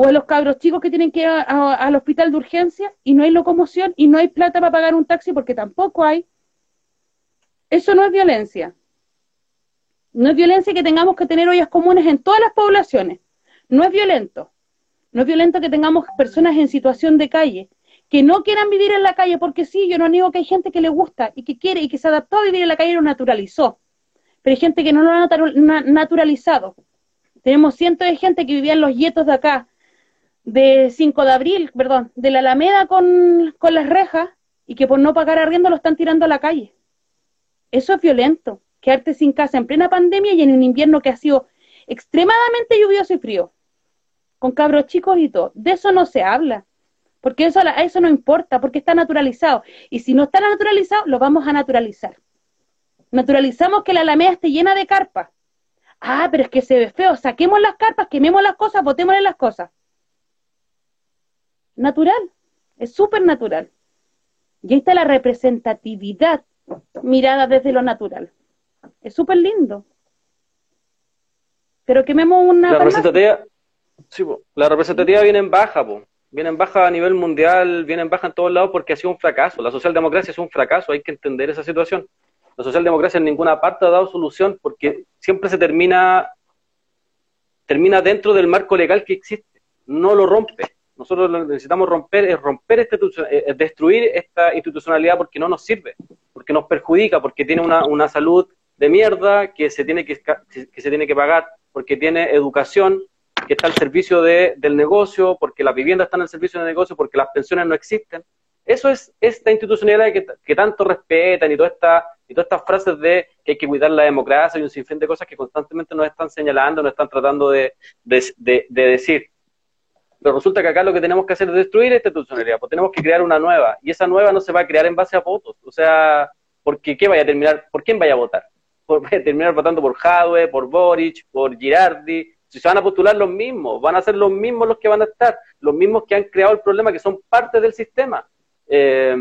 O a los cabros chicos que tienen que ir al hospital de urgencia y no hay locomoción y no hay plata para pagar un taxi porque tampoco hay. Eso no es violencia. No es violencia que tengamos que tener ollas comunes en todas las poblaciones. No es violento. No es violento que tengamos personas en situación de calle, que no quieran vivir en la calle, porque sí, yo no niego que hay gente que le gusta y que quiere y que se adaptó a vivir en la calle y lo naturalizó. Pero hay gente que no lo ha naturalizado. Tenemos cientos de gente que vivía en los yetos de acá, de 5 de abril, perdón, de la Alameda con, con las rejas y que por no pagar arriendo lo están tirando a la calle. Eso es violento, quedarte sin casa en plena pandemia y en un invierno que ha sido extremadamente lluvioso y frío, con cabros chicos y todo. De eso no se habla, porque eso, a eso no importa, porque está naturalizado. Y si no está naturalizado, lo vamos a naturalizar. Naturalizamos que la Alameda esté llena de carpas. Ah, pero es que se ve feo. Saquemos las carpas, quememos las cosas, botémosle las cosas. Natural, es súper natural. Y ahí está la representatividad mirada desde lo natural. Es súper lindo. Pero quememos una... La representativa, sí, la representativa viene en baja, po. viene en baja a nivel mundial, viene en baja en todos lados porque ha sido un fracaso. La socialdemocracia es un fracaso, hay que entender esa situación. La socialdemocracia en ninguna parte ha dado solución porque siempre se termina, termina dentro del marco legal que existe, no lo rompe. Nosotros lo que necesitamos romper es romper este, es destruir esta institucionalidad porque no nos sirve, porque nos perjudica, porque tiene una, una salud de mierda que se tiene que, se tiene que pagar, porque tiene educación que está al servicio de, del negocio, porque las viviendas están al servicio del negocio, porque las pensiones no existen. Eso es esta institucionalidad que, tanto respetan y, toda esta, todas estas frases de que hay que cuidar la democracia y un sinfín de cosas que constantemente nos están señalando, nos están tratando de, decir. Resulta que acá lo que tenemos que hacer es destruir esta institucionalidad, pues tenemos que crear una nueva. Y esa nueva no se va a crear en base a votos. O sea, porque ¿qué vaya a terminar? ¿Por quién vaya a votar? ¿Por, vaya a terminar votando por Jadwe, por Boric, por Girardi? Si se van a postular los mismos, van a ser los mismos los que van a estar, los mismos que han creado el problema, que son parte del sistema. Eh,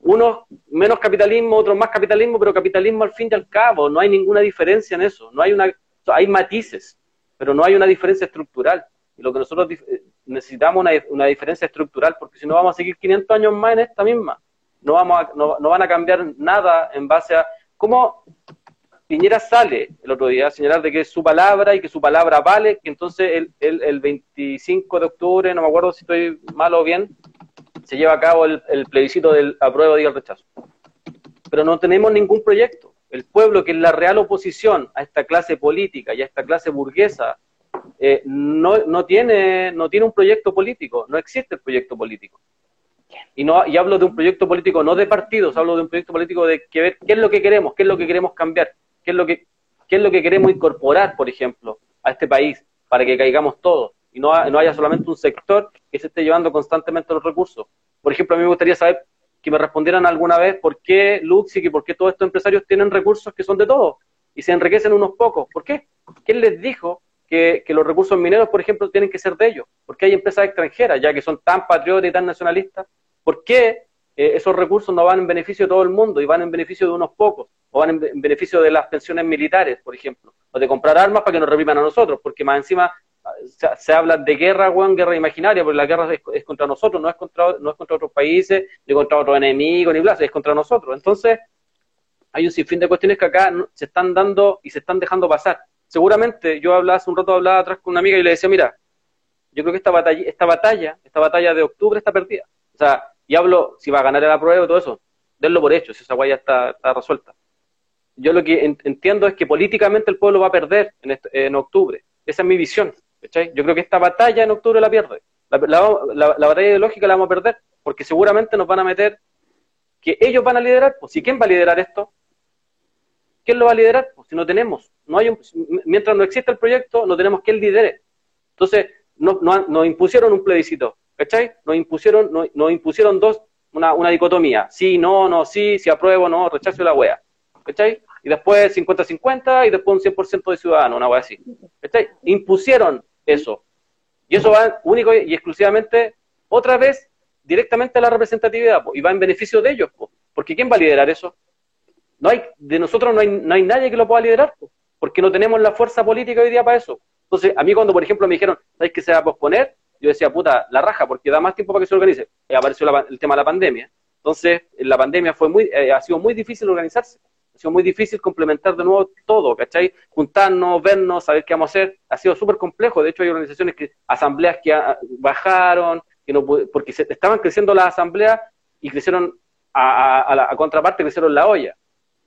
unos menos capitalismo, otros más capitalismo, pero capitalismo al fin y al cabo, no hay ninguna diferencia en eso, no hay una, hay matices, pero no hay una diferencia estructural. Y lo que nosotros eh, necesitamos una, una diferencia estructural, porque si no vamos a seguir 500 años más en esta misma. No, vamos no, no van a cambiar nada en base a cómo Piñera sale el otro día a señalar de que es su palabra y que su palabra vale, que entonces el, el, el 25 de octubre, no me acuerdo si estoy mal o bien, se lleva a cabo el, plebiscito del apruebo y el rechazo. Pero no tenemos ningún proyecto. El pueblo, que es la real oposición a esta clase política y a esta clase burguesa, eh, no, no, tiene, no tiene un proyecto político, no existe el proyecto político. Y, no, y hablo de un proyecto político no de partidos, hablo de un proyecto político de que ver qué es lo que queremos, qué es lo que queremos cambiar, qué es lo que, qué es lo que queremos incorporar, por ejemplo, a este país para que caigamos todos y no, no haya solamente un sector que se esté llevando constantemente los recursos. Por ejemplo, a mí me gustaría saber que me respondieran alguna vez por qué Luxic y por qué todos estos empresarios tienen recursos que son de todos y se enriquecen unos pocos. ¿Por qué? ¿Quién les dijo que, los recursos mineros, por ejemplo, tienen que ser de ellos? ¿Por qué hay empresas extranjeras, ya que son tan patriotas y tan nacionalistas? ¿Por qué eh, esos recursos no van en beneficio de todo el mundo y van en beneficio de unos pocos? ¿O van en, beneficio de las pensiones militares, por ejemplo? O de comprar armas para que nos repriman a nosotros, porque más encima se, habla de guerra, Juan, guerra imaginaria, porque la guerra es, contra nosotros, no es contra, no es contra otros países, ni contra otros enemigos, ni bla, es contra nosotros. Entonces, hay un sinfín de cuestiones que acá se están dando y se están dejando pasar. Seguramente, yo hablaba hace un rato, hablaba atrás con una amiga y le decía, mira, yo creo que esta batalla, esta batalla, esta batalla de octubre está perdida. O sea, y hablo, si va a ganar la prueba y todo eso, denlo por hecho, si esa guaya está, está resuelta. Yo lo que entiendo es que políticamente el pueblo va a perder en, en octubre. Esa es mi visión. Yo creo que esta batalla en octubre la pierde. La, batalla ideológica la vamos a perder, porque seguramente nos van a meter que ellos van a liderar. Pues, ¿y quién va a liderar esto? ¿Quién lo va a liderar? Pues si no tenemos. No hay mientras no exista el proyecto, no tenemos que lidere. Entonces, no, nos impusieron un plebiscito, ¿cachai? Nos impusieron, nos, impusieron dos, una, una, dicotomía. Sí, no, no, sí, si apruebo, no, rechazo la wea. ¿Cachai? Y después 50-50 y después un 100% de ciudadanos, una wea así. ¿Cachai? Impusieron eso. Y eso va único y exclusivamente, otra vez, directamente a la representatividad, y va en beneficio de ellos, porque ¿quién va a liderar eso? No hay, de nosotros no hay, no hay nadie que lo pueda liderar, porque no tenemos la fuerza política hoy día para eso. Entonces, a mí cuando, por ejemplo, me dijeron, ¿sabes que se va a posponer? Yo decía, puta, la raja, porque da más tiempo para que se organice. Y apareció el tema de la pandemia. Entonces, la pandemia fue muy, eh, ha sido muy difícil organizarse ha sido muy difícil complementar de nuevo todo, ¿cachai? Juntarnos, vernos, saber qué vamos a hacer, ha sido súper complejo. De hecho, hay organizaciones que, asambleas que bajaron, que no porque se, estaban creciendo las asambleas y crecieron a, la contraparte, crecieron la olla.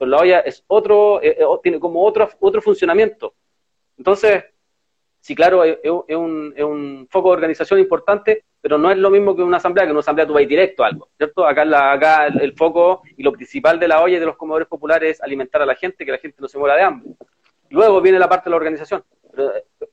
Pero la olla es otro, eh, eh, tiene como otro, otro funcionamiento. Entonces, Sí, claro, es, un, es, un, foco de organización importante, pero no es lo mismo que una asamblea, que una asamblea tú vas directo a algo, ¿cierto? Acá, la, acá el, foco y lo principal de la olla y de los comedores populares es alimentar a la gente, que la gente no se muera de hambre. Luego viene la parte de la organización.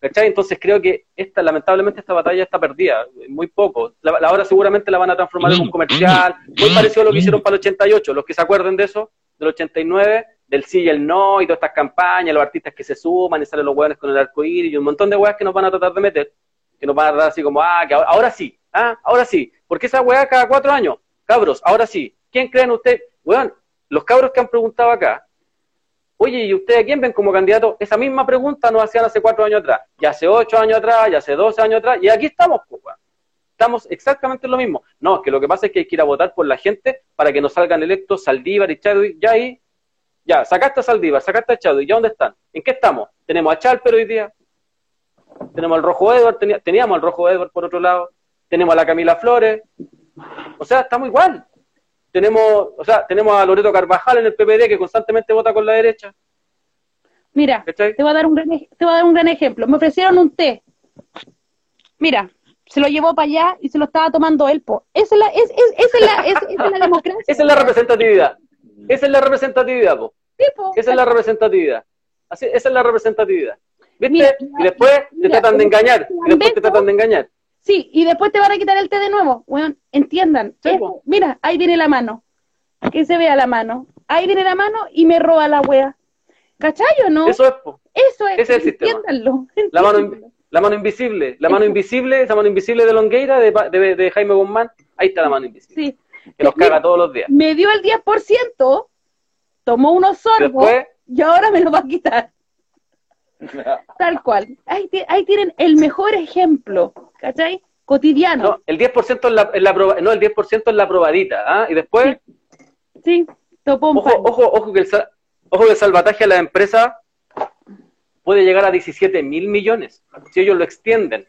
Entonces creo que esta, lamentablemente esta batalla está perdida, muy poco. La, la hora seguramente la van a transformar en un comercial, muy parecido a lo que hicieron para el 88, los que se acuerden de eso, del 89, del sí y el no y todas estas campañas, los artistas que se suman y salen los hueones con el arco iris y un montón de hueas que nos van a tratar de meter, que nos van a tratar así como, ah, que ahora, sí, ah, ahora sí, porque esa hueá cada cuatro años, cabros, ahora sí, ¿quién creen ustedes? Weón, los cabros que han preguntado acá, oye, ¿y ustedes a quién ven como candidato? Esa misma pregunta nos hacían hace cuatro años atrás, ya hace ocho años atrás, ya hace doce años atrás, y aquí estamos, pues, Estamos exactamente en lo mismo. No, que lo que pasa es que hay que ir a votar por la gente para que nos salgan electos Saldívar y Chadwick, ya ahí ya, sacaste a Saldívar, sacaste a Chadwick, ¿ya dónde están? ¿En qué estamos? Tenemos a Chalper hoy día, tenemos al Rojo Edward, teníamos al Rojo Edward por otro lado, tenemos a la Camila Flores, o sea, estamos igual. Tenemos, o sea, tenemos a Loreto Carvajal en el PPD que constantemente vota con la derecha. Mira, te voy, a dar un gran, te voy a dar un gran ejemplo. Me ofrecieron un té. Mira, se lo llevó para allá y se lo estaba tomando él. Esa es la, es, es, es la, es, la democracia. Esa es la representatividad. Esa es la representatividad, po. esa es la representatividad. Así, esa es la representatividad. ¿Viste? y después te tratan de engañar. Y después te tratan de engañar. Sí, y después te van a quitar el té de nuevo. Bueno, entiendan. mira, ahí viene la mano. Que se vea la mano. Ahí viene la mano y me roba la wea. ¿Cachayo no? Eso es, po. Eso es. Ese es el sistema. La mano, la mano invisible. La mano invisible, esa mano invisible de Longueira, de, de, de Jaime Guzmán. Ahí está la mano invisible. Sí que los caga todos los días. Me dio el 10%, tomó unos sorbos y ahora me lo va a quitar. Tal cual. Ahí, ahí, tienen el mejor ejemplo, ¿cachai? Cotidiano. No, el 10% es la, es la no, el 10% es la probadita, ¿ah? Y después... Sí, topó un ojo, ojo, ojo, que el, ojo que el salvataje a la empresa puede llegar a 17 mil millones. Si ellos lo extienden,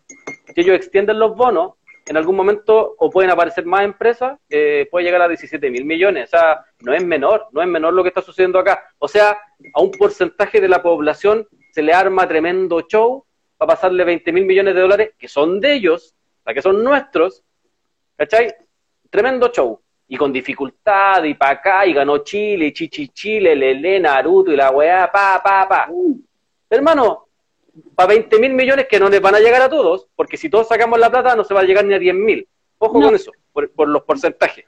si ellos extienden los bonos, en algún momento o pueden aparecer más empresas, eh, puede llegar a 17 mil millones. O sea, no es menor, no es menor lo que está sucediendo acá. O sea, a un porcentaje de la población se le arma tremendo show para pasarle 20 mil millones de dólares, que son de ellos, o que son nuestros, ¿cachai? Tremendo show. Y con dificultad, y para acá, y ganó Chile, Chichi Chile, Lele, Naruto, y la weá, pa, pa, pa. Uh. Hermano, para 20 mil millones que no les van a llegar a todos, porque si todos sacamos la plata no se va a llegar ni a 10 mil. Ojo con eso, por, los porcentajes.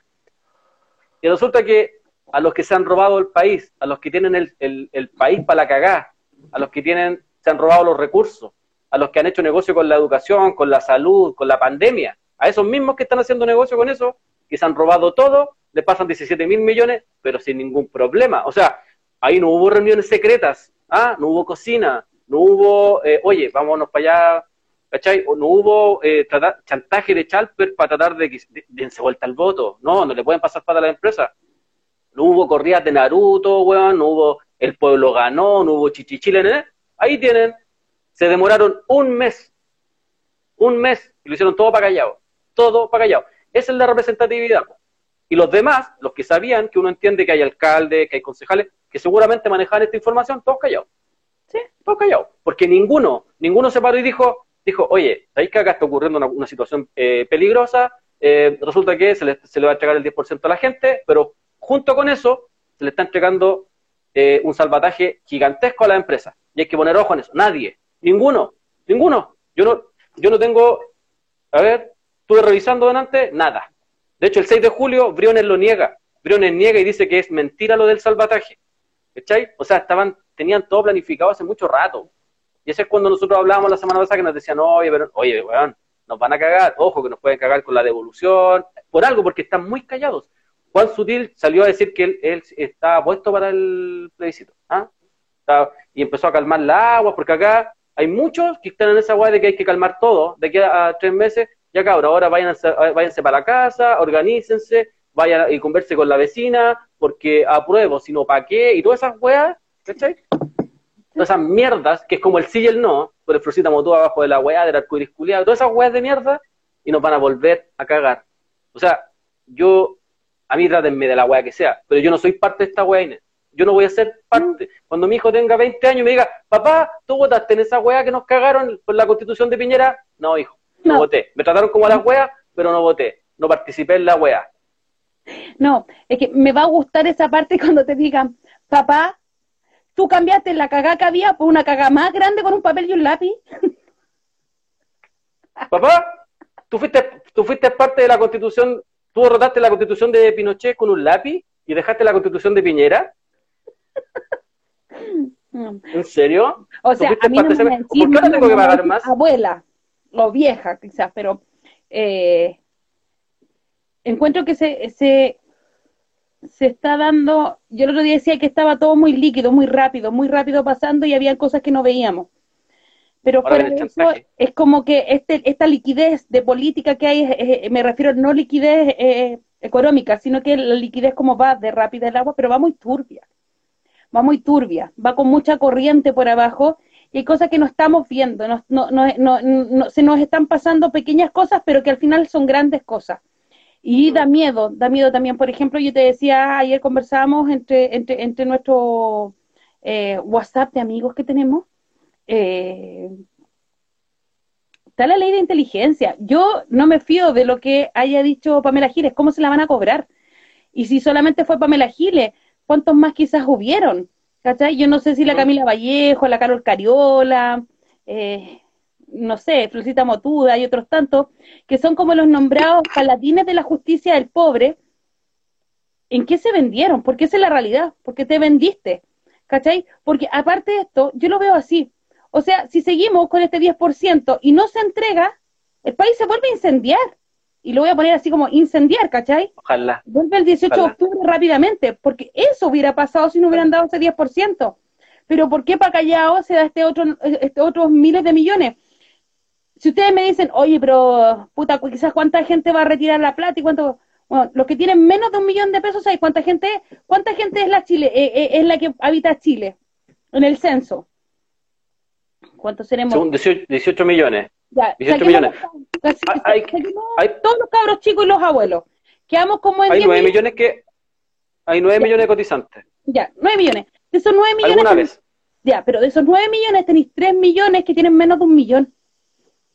Y resulta que a los que se han robado el país, a los que tienen el, país para la cagá, a los que tienen, se han robado los recursos, a los que han hecho negocio con la educación, con la salud, con la pandemia, a esos mismos que están haciendo negocio con eso, que se han robado todo, le pasan 17 mil millones, pero sin ningún problema. O sea, ahí no hubo reuniones secretas, ¿ah? no hubo cocina, no hubo, eh, oye, vámonos para allá, ¿cachai? no hubo eh, chantaje de Chalper para tratar de que de, se vuelta el voto. No, no le pueden pasar para la empresa. No hubo corridas de Naruto, weón, no hubo El Pueblo Ganó, no hubo Chichichile, ¿eh? Ahí tienen. Se demoraron un mes. Un mes. Y lo hicieron todo para callado. Todo para callado. Esa es la representatividad. Y los demás, los que sabían que uno entiende que hay alcalde, que hay concejales, que seguramente manejan esta información, todos callados. Sí, todo callado. Porque ninguno, ninguno se paró y dijo, dijo, oye, ¿sabéis que acá está ocurriendo una, situación eh, peligrosa? Eh, resulta que se le, se le, va a entregar el 10% a la gente, pero junto con eso se le está entregando eh, un salvataje gigantesco a la empresa. Y hay que poner ojo en eso. Nadie, ninguno, ninguno. Yo no, yo no tengo, a ver, estuve revisando delante, nada. De hecho, el 6 de julio, Briones lo niega. Briones niega y dice que es mentira lo del salvataje. ¿Cachai? O sea, estaban tenían todo planificado hace mucho rato. Y ese es cuando nosotros hablábamos la semana pasada que nos decían, oye, pero, oye, weón, nos van a cagar, ojo que nos pueden cagar con la devolución, por algo, porque están muy callados. Juan Sutil salió a decir que él, él está puesto para el plebiscito. ¿ah? Y empezó a calmar la agua, porque acá hay muchos que están en esa agua de que hay que calmar todo, de aquí a, tres meses, ya cabrón, ahora váyanse, váyanse para la casa, organícense, vayan y converse con la vecina, porque apruebo, sino para qué, y todas esas weas ¿Cachai? Todas esas mierdas, que es como el sí y el no, por el Florcita Motú abajo de la weá, del arcoíris culiado, todas esas weas de mierda, y nos van a volver a cagar. O sea, yo, a mí trátenme de la weá que sea, pero yo no soy parte de esta weá, yo no voy a ser parte. Cuando mi hijo tenga 20 años y me diga, papá, ¿tú votaste en esa weá que nos cagaron por la constitución de Piñera? No, hijo, no, voté. Me trataron como a las weas, pero no voté. No participé en la weá. No, es que me va a gustar esa parte cuando te digan, papá, tú cambiaste la cagada que había por una cagada más grande con un papel y un lápiz. Papá, tú fuiste, tú fuiste parte de la constitución, tú derrotaste la constitución de Pinochet con un lápiz y dejaste la constitución de Piñera. ¿En serio? O sea, a mí no me ¿Por qué no tengo que pagar más? Abuela, o vieja quizás, pero eh, encuentro que se, se, se está dando, yo el otro día decía que estaba todo muy líquido, muy rápido, muy rápido pasando y había cosas que no veíamos. Pero fuera de eso, es como que este, esta liquidez de política que hay, me refiero no liquidez eh, económica, sino que la liquidez como va de rápida el agua, pero va muy turbia, va muy turbia, va con mucha corriente por abajo y hay cosas que no estamos viendo, no, no, no, se nos están pasando pequeñas cosas, pero que al final son grandes cosas. Y da miedo, da miedo también. Por ejemplo, yo te decía, ayer conversábamos entre, entre, entre nuestro eh, WhatsApp de amigos que tenemos, eh, está la ley de inteligencia. Yo no me fío de lo que haya dicho Pamela Giles, cómo se la van a cobrar. Y si solamente fue Pamela Giles, ¿cuántos más quizás hubieron? ¿Cachai? Yo no sé si la Camila Vallejo, la Carol Cariola, eh, no sé, Florcita Motuda y otros tantos, que son como los nombrados paladines de la justicia del pobre, ¿en qué se vendieron? Porque esa es la realidad, porque te vendiste, ¿cachai? Porque aparte de esto, yo lo veo así, o sea, si seguimos con este 10% y no se entrega, el país se vuelve a incendiar. Y lo voy a poner así como incendiar, ¿cachai? Ojalá. Vuelve el 18 de octubre rápidamente, porque eso hubiera pasado si no hubieran dado ese 10%. Pero ¿por qué para Callao se da este otro, este otros miles de millones? Si ustedes me dicen, oye, pero puta, quizás cuánta gente va a retirar la plata y cuánto... Bueno, los que tienen menos de un millón de pesos, ¿sabes cuánta gente, cuánta gente es la Chile, eh, eh, es la que habita Chile en el censo? ¿Cuántos seremos? 18, millones. Ya, 18 millones. hay, todos los cabros chicos y los abuelos. Quedamos como en hay 9 millones. que hay 9 millones de cotizantes. Ya, 9 millones. De esos 9 millones. ¿Alguna vez? Ya, pero de esos 9 millones tenéis 3 millones que tienen menos de un millón.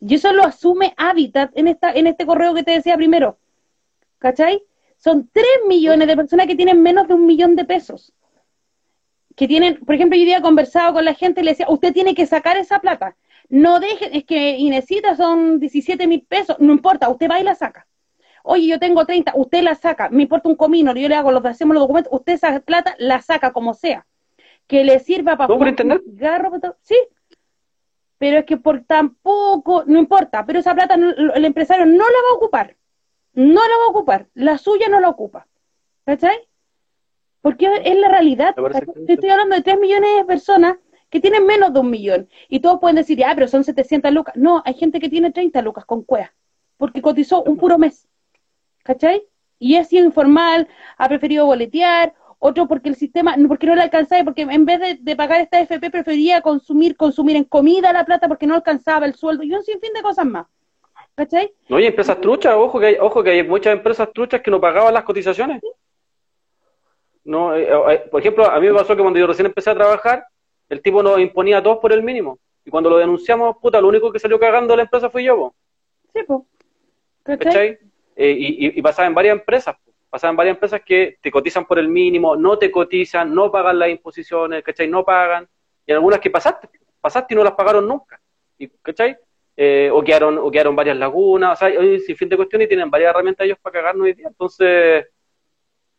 Y eso lo asume Habitat en esta en este correo que te decía primero. ¿Cachai? Son 3 millones de personas que tienen menos de un millón de pesos que tienen, por ejemplo, yo había conversado con la gente y le decía, usted tiene que sacar esa plata. No deje, es que Inesita son 17 mil pesos, no importa, usted va y la saca. Oye, yo tengo 30, usted la saca, me importa un comino, yo le hago los, hacemos los documentos, usted esa plata la saca como sea. Que le sirva para por internet? sí. Pero es que por tampoco, no importa, pero esa plata el empresario no la va a ocupar. No la va a ocupar, la suya no la ocupa. ¿Cachai? Porque es la realidad. Te estoy hablando de 3 millones de personas que tienen menos de un millón. Y todos pueden decir, ah, pero son 700 lucas. No, hay gente que tiene 30 lucas con cuea, porque cotizó un puro mes. ¿Cachai? Y es informal, ha preferido boletear, otro porque el sistema, porque no le alcanzaba, porque en vez de, pagar esta FP prefería consumir, consumir en comida la plata porque no alcanzaba el sueldo y un sinfín de cosas más. ¿Cachai? No, y empresas truchas, ojo que hay, ojo que hay muchas empresas truchas que no pagaban las cotizaciones. No, eh, eh, por ejemplo, a mí me pasó que cuando yo recién empecé a trabajar, el tipo nos imponía a todos por el mínimo. Y cuando lo denunciamos, puta, lo único que salió cagando de la empresa fui yo, Sí, pues. ¿Cachai? Eh, y, y, pasaba en varias empresas, pasaba en varias empresas que te cotizan por el mínimo, no te cotizan, no pagan las imposiciones, ¿cachai? No pagan. Y algunas que pasaste, pasaste y no las pagaron nunca. Y, ¿Cachai? o, quedaron, o quedaron varias lagunas, o sea, hay sin fin de cuestiones y tienen varias herramientas ellos para cagarnos hoy día. Entonces,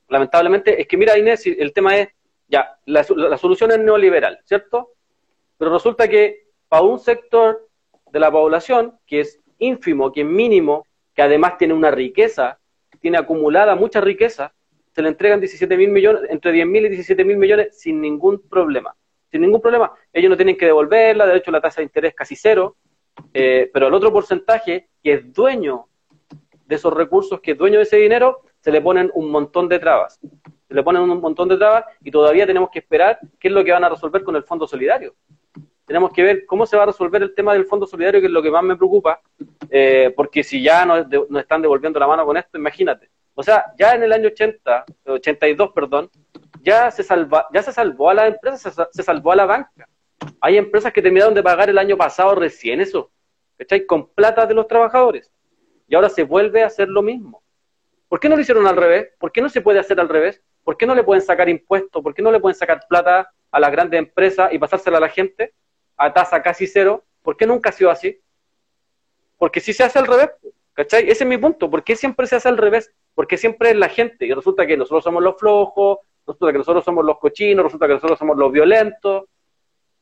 lamentablemente, es que mira, Inés, el tema es, ya, la, solución es neoliberal, ¿cierto? Pero resulta que para un sector de la población que es ínfimo, que es mínimo, que además tiene una riqueza, tiene acumulada mucha riqueza, se le entregan 17 mil millones, entre 10 mil y 17 mil millones sin ningún problema. Sin ningún problema. Ellos no tienen que devolverla, de hecho la tasa de interés casi cero, eh, pero el otro porcentaje que es dueño de esos recursos, que es dueño de ese dinero, se le ponen un montón de trabas. Se le ponen un montón de trabas y todavía tenemos que esperar qué es lo que van a resolver con el Fondo Solidario. Tenemos que ver cómo se va a resolver el tema del Fondo Solidario, que es lo que más me preocupa, eh, porque si ya nos, están devolviendo la mano con esto, imagínate. O sea, ya en el año 80, 82, perdón, ya se, salva, ya se salvó a la empresa, se, se salvó a la banca. Hay empresas que terminaron de pagar el año pasado recién eso, ¿cachai? Con plata de los trabajadores. Y ahora se vuelve a hacer lo mismo. ¿Por qué no lo hicieron al revés? ¿Por qué no se puede hacer al revés? ¿Por qué no le pueden sacar impuestos? ¿Por qué no le pueden sacar plata a las grandes empresas y pasársela a la gente a tasa casi cero? ¿Por qué nunca ha sido así? Porque si se hace al revés, ¿cachai? Ese es mi punto. ¿Por qué siempre se hace al revés? Porque siempre es la gente. Y resulta que nosotros somos los flojos, resulta que nosotros somos los cochinos, resulta que nosotros somos los violentos,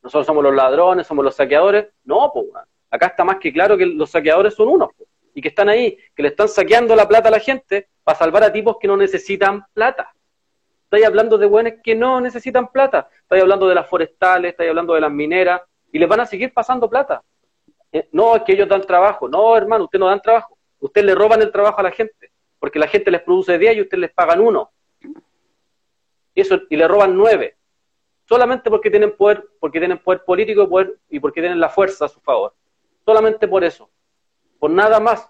nosotros somos los ladrones, somos los saqueadores. No, pues, acá está más que claro que los saqueadores son unos, y que están ahí, que le están saqueando la plata a la gente para salvar a tipos que no necesitan plata. Estáis hablando de buenos que no necesitan plata. Estáis hablando de las forestales, estáis hablando de las mineras, y les van a seguir pasando plata. Eh, no, es que ellos dan trabajo. No, hermano, ustedes no dan trabajo. Ustedes le roban el trabajo a la gente, porque la gente les produce 10 y ustedes les pagan uno. Y, eso, y le roban nueve. Solamente porque tienen poder, porque tienen poder político y, poder, y porque tienen la fuerza a su favor. Solamente por eso. Por nada más.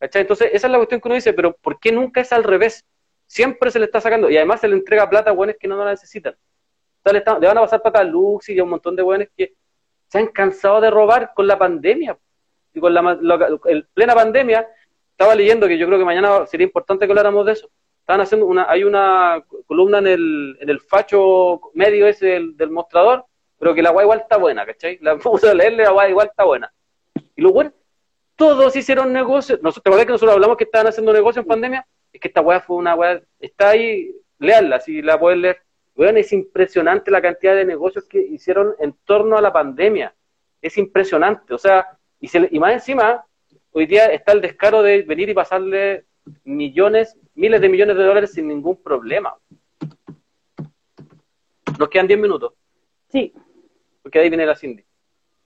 Entonces, esa es la cuestión que uno dice, pero ¿por qué nunca es al revés? Siempre se le está sacando, y además se le entrega plata a buenos que no la necesitan. le, le, van a pasar plata a Lux y a un montón de buenos que se han cansado de robar con la pandemia. Y con la, plena pandemia, estaba leyendo que yo creo que mañana sería importante que habláramos de eso. Estaban haciendo una, hay una columna en el, en el facho medio ese del, mostrador, pero que la guay igual está buena, ¿cachai? La vamos a leerle, la guay igual está buena. Y lo bueno, todos hicieron negocios. Nosotros, ¿Te acuerdas que nosotros hablamos que estaban haciendo negocios en pandemia? Es que esta guay fue una guay, está ahí, leanla, si la pueden leer bueno, es impresionante la cantidad de negocios que hicieron en torno a la pandemia. Es impresionante. O sea, y, y más encima, hoy día está el descaro de venir y pasarle millones, miles de millones de dólares sin ningún problema. Nos quedan 10 minutos. Sí. Porque ahí viene la Cindy.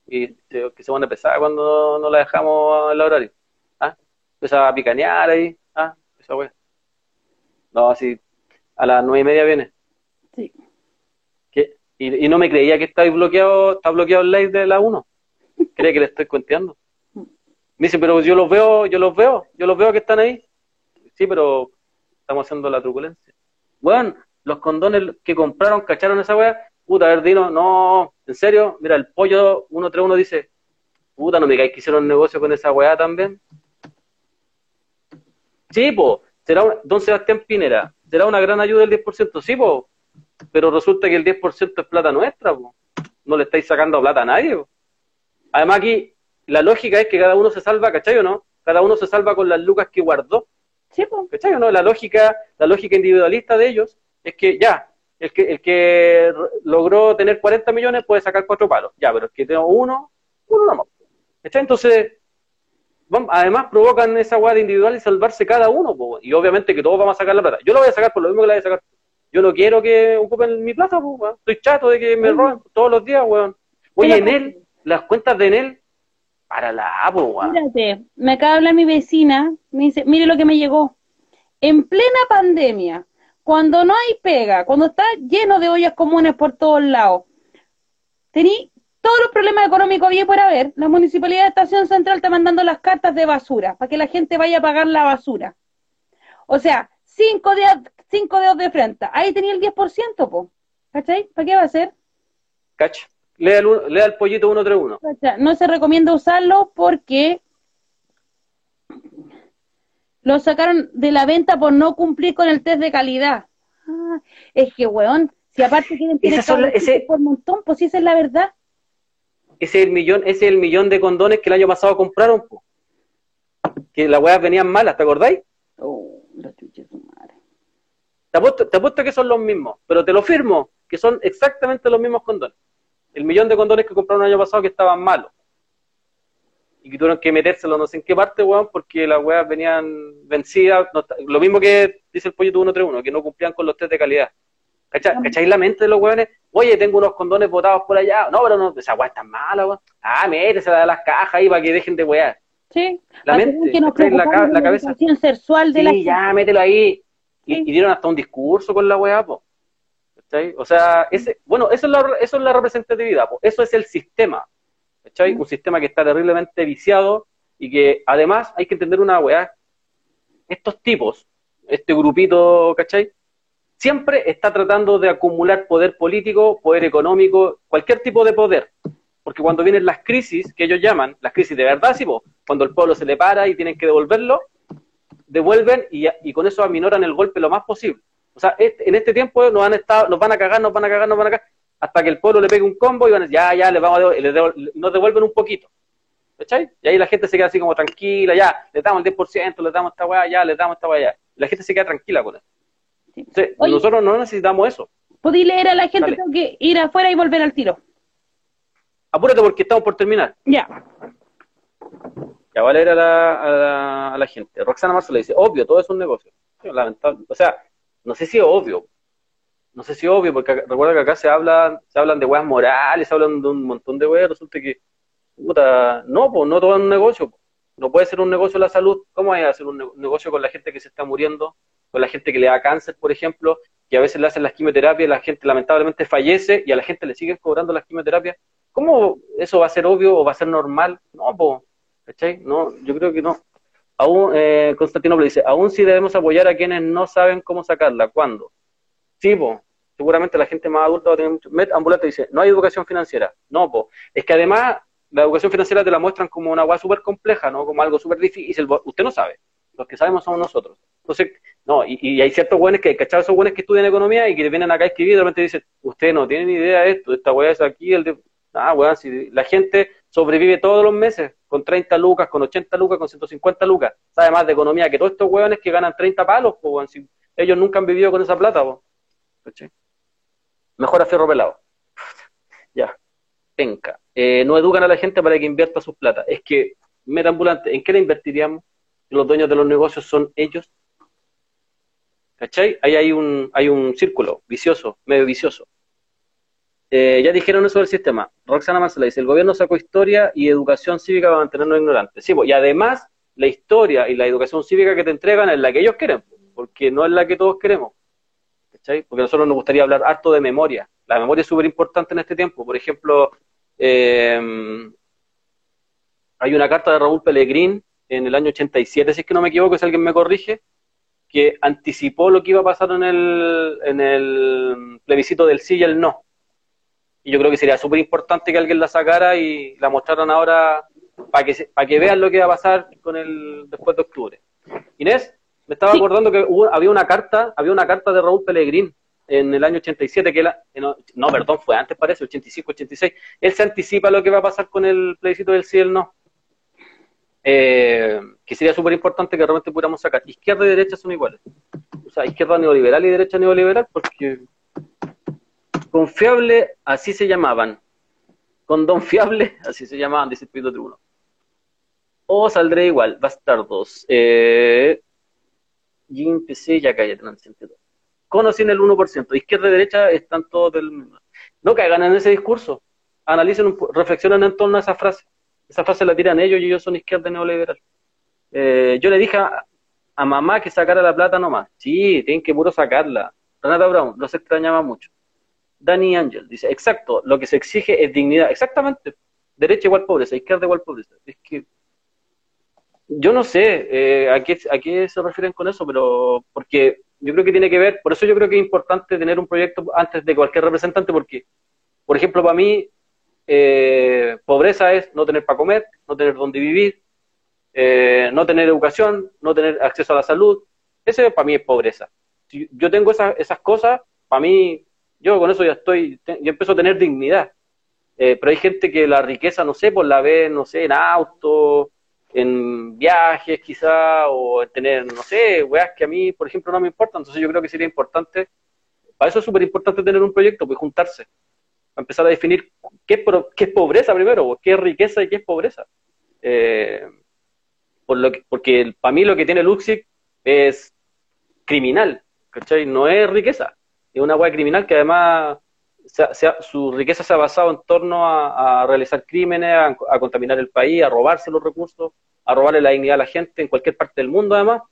Y que se pone pesada cuando no la dejamos al horario. ¿Ah? Empieza a picanear ahí. ¿Ah? Esa wea. No, así a las nueve y media viene. Y, no me creía que estaba bloqueado, está bloqueado el live de la 1. Cree que le estoy cuenteando. Me dice, pero yo los veo, yo los veo, yo los veo que están ahí. Sí, pero estamos haciendo la truculencia. Bueno, los condones que compraron, cacharon esa weá. Puta, a ver, Dino, no, en serio, mira, el pollo 131 dice, puta, no me caes que hicieron negocio con esa weá también. Sí, po, será don Sebastián Pinera, será una gran ayuda el 10%. Sí, po, pero resulta que el 10% es plata nuestra, no le estáis sacando plata a nadie. Además aquí la lógica es que cada uno se salva, ¿cachai o no? Cada uno se salva con las lucas que guardó. Sí, ¿Cachai o no? La lógica, la lógica individualista de ellos es que ya, el que, el que logró tener 40 millones puede sacar cuatro palos. Ya, pero el que tengo uno, uno no más. ¿Cachai? Entonces, además provocan esa guada individual y salvarse cada uno, y obviamente que todos vamos a sacar la plata. Yo lo voy a sacar por lo mismo que la voy a sacar yo no quiero que ocupen mi plaza, pues, Estoy chato de que me roben todos los días, weón. Oye, en él, las cuentas de él, para la pues, weón. Mírate, me acaba de hablar mi vecina, me dice, mire lo que me llegó. En plena pandemia, cuando no hay pega, cuando está lleno de ollas comunes por todos lados, tení todos los problemas económicos había por haber, la Municipalidad de Estación Central está mandando las cartas de basura para que la gente vaya a pagar la basura. O sea, cinco días, cinco dedos de frente. Ahí tenía el 10%, po. ¿Cachai? ¿Para qué va a ser? Cach. Lea el, lea el pollito 131. No se recomienda usarlo porque lo sacaron de la venta por no cumplir con el test de calidad. Ah, es que, weón, si aparte quieren tener ese, por montón, pues si esa es la verdad. Ese es el millón, ese es el millón de condones que el año pasado compraron, po. que las weas venían malas, ¿te acordáis? Oh, la chucha te apuesto, que son los mismos, pero te lo firmo, que son exactamente los mismos condones. El millón de condones que compraron el año pasado que estaban malos. Y que tuvieron que metérselos no sé en qué parte, weón, porque las weas venían vencidas. lo mismo que dice el pollito 131, que no cumplían con los test de calidad. ¿Cacháis la mente de los weones? Oye, tengo unos condones botados por allá. No, pero no, esa wea está mala, weón. Ah, métesela de las cajas ahí para que dejen de wear. Sí, la mente, que nos la, la, cabeza. sexual de sí, ya, mételo ahí. Y, dieron hasta un discurso con la weá, po. O sea, ese, bueno, eso es la, eso es la representatividad, po. eso es el sistema. ¿cachai? Un sistema que está terriblemente viciado y que además hay que entender una weá. Estos tipos, este grupito, ¿cachai? siempre está tratando de acumular poder político, poder económico, cualquier tipo de poder. Porque cuando vienen las crisis, que ellos llaman, las crisis de verdad, sí, cuando el pueblo se le para y tienen que devolverlo, devuelven y, y con eso aminoran el golpe lo más posible. O sea, este, en este tiempo nos, han estado, nos van a cagar, nos van a cagar, nos van a cagar, hasta que el pueblo le pegue un combo y van a decir, ya, ya, le vamos a nos devuelven un poquito. ¿Cachai? Y ahí la gente se queda así como tranquila, ya, le damos el 10%, le damos esta weá, ya, le damos esta weá, ya. la gente se queda tranquila con eso. nosotros no necesitamos eso. ¿Podí leer a la gente? Tengo que ir afuera y volver al tiro. Apúrate porque estamos por terminar. Ya. Ya a leer a la, a la, gente. Roxana Marzo le dice, obvio, todo es un negocio. Lamentable. O sea, no sé si es obvio. No sé si es obvio, porque recuerda que acá se hablan, se hablan de weas morales, se hablan de un montón de weas, resulta que, puta, no, pues no todo es un negocio. No puede ser un negocio la salud. ¿Cómo hay que hacer un negocio con la gente que se está muriendo? Con la gente que le da cáncer, por ejemplo, que a veces le hacen las quimioterapias la gente lamentablemente fallece y a la gente le siguen cobrando las quimioterapias. ¿Cómo eso va a ser obvio o va a ser normal? No, pues, ¿cachai? No, yo creo que no. Aún, eh, Constantino dice, aún si debemos apoyar a quienes no saben cómo sacarla. ¿Cuándo? Sí, po. seguramente la gente más adulta va a tener mucho... Met Ambulante dice, no hay educación financiera. No, po. es que además la educación financiera te la muestran como una agua súper compleja, ¿no? Como algo súper difícil. Usted no sabe. Los que sabemos somos nosotros. Entonces, no, y, hay ciertos buenos que, ¿cachai? Esos buenos que estudian economía y que vienen acá a escribir y de repente dicen, usted no tiene ni idea de esto, esta weá es aquí, el de... Ah, weón, si la gente sobrevive todos los meses con 30 lucas, con 80 lucas, con 150 lucas. Sabe más de economía que todos estos weones que ganan 30 palos, ellos nunca han vivido con esa plata. Mejor a fierro pelado. ya. Penca. Eh, no educan a la gente para que invierta sus plata. Es que, meta ambulante, ¿en qué la invertiríamos? Los dueños de los negocios son ellos. ¿Cachai? Ahí hay un, hay un círculo vicioso, medio vicioso. Eh, ya dijeron eso del sistema. Roxana Marcela dice, el gobierno sacó historia y educación cívica para mantenernos ignorantes. Sí, y además la historia y la educación cívica que te entregan es la que ellos quieren, porque no es la que todos queremos. ¿cachai? Porque a nosotros nos gustaría hablar harto de memoria. La memoria es súper importante en este tiempo. Por ejemplo, eh, hay una carta de Raúl Pellegrín en el año 87, si es que no me equivoco, si alguien me corrige, que anticipó lo que iba a pasar en el, en el plebiscito del sí y el no. Y yo creo que sería súper importante que alguien la sacara y la mostraran ahora para que, para que vean lo que va a pasar con el después de octubre. Inés, me estaba acordando que había una carta, había una carta de Raúl Pellegrín en el año 87, que la, no, perdón, fue antes parece, 85, 86. Él se anticipa lo que va a pasar con el plebiscito del sí y el no. Eh, que sería súper importante que realmente pudiéramos sacar. Izquierda y derecha son iguales. O sea, izquierda neoliberal y derecha neoliberal, porque Confiable, así se llamaban. Condón fiable, así se llamaban, dice Espíritu Tribuno. O saldré igual, bastardos. Eh, Jim PC, ya cállate, no sentido. Conocen el 1%. Izquierda y derecha están todos del mismo. No caigan en ese discurso. Analicen, reflexionen en torno a esa frase. Esa frase la tiran ellos y ellos son izquierda neoliberal. Eh, yo le dije a, a, mamá que sacara la plata nomás. Sí, tienen que puro sacarla. Renata Brown, los extrañaba mucho. Dani Angel dice, exacto, lo que se exige es dignidad. Exactamente, derecha igual pobreza, izquierda igual pobreza. Es que yo no sé eh, a, qué, a qué se refieren con eso, pero porque yo creo que tiene que ver, por eso yo creo que es importante tener un proyecto antes de cualquier representante, porque, por ejemplo, para mí, eh, pobreza es no tener para comer, no tener dónde vivir, eh, no tener educación, no tener acceso a la salud. Ese para mí es pobreza. Si yo tengo esas cosas, para mí yo con eso ya estoy, yo empiezo a tener dignidad. Eh, pero hay gente que la riqueza, no sé, pues la ve, no sé, en auto, en viajes quizá, o en tener, no sé, weas que a mí, por ejemplo, no me importan. Entonces yo creo que sería importante, para eso es súper importante tener un proyecto, pues juntarse, empezar a definir qué, qué es pobreza primero, qué es riqueza y qué es pobreza. Eh, por lo que, porque para mí lo que tiene Luxic es criminal, ¿cachai? No es riqueza es una hueá criminal que además su riqueza se ha basado en torno a, realizar crímenes, a, contaminar el país, a robarse los recursos, a robarle la dignidad a la gente en cualquier parte del mundo además.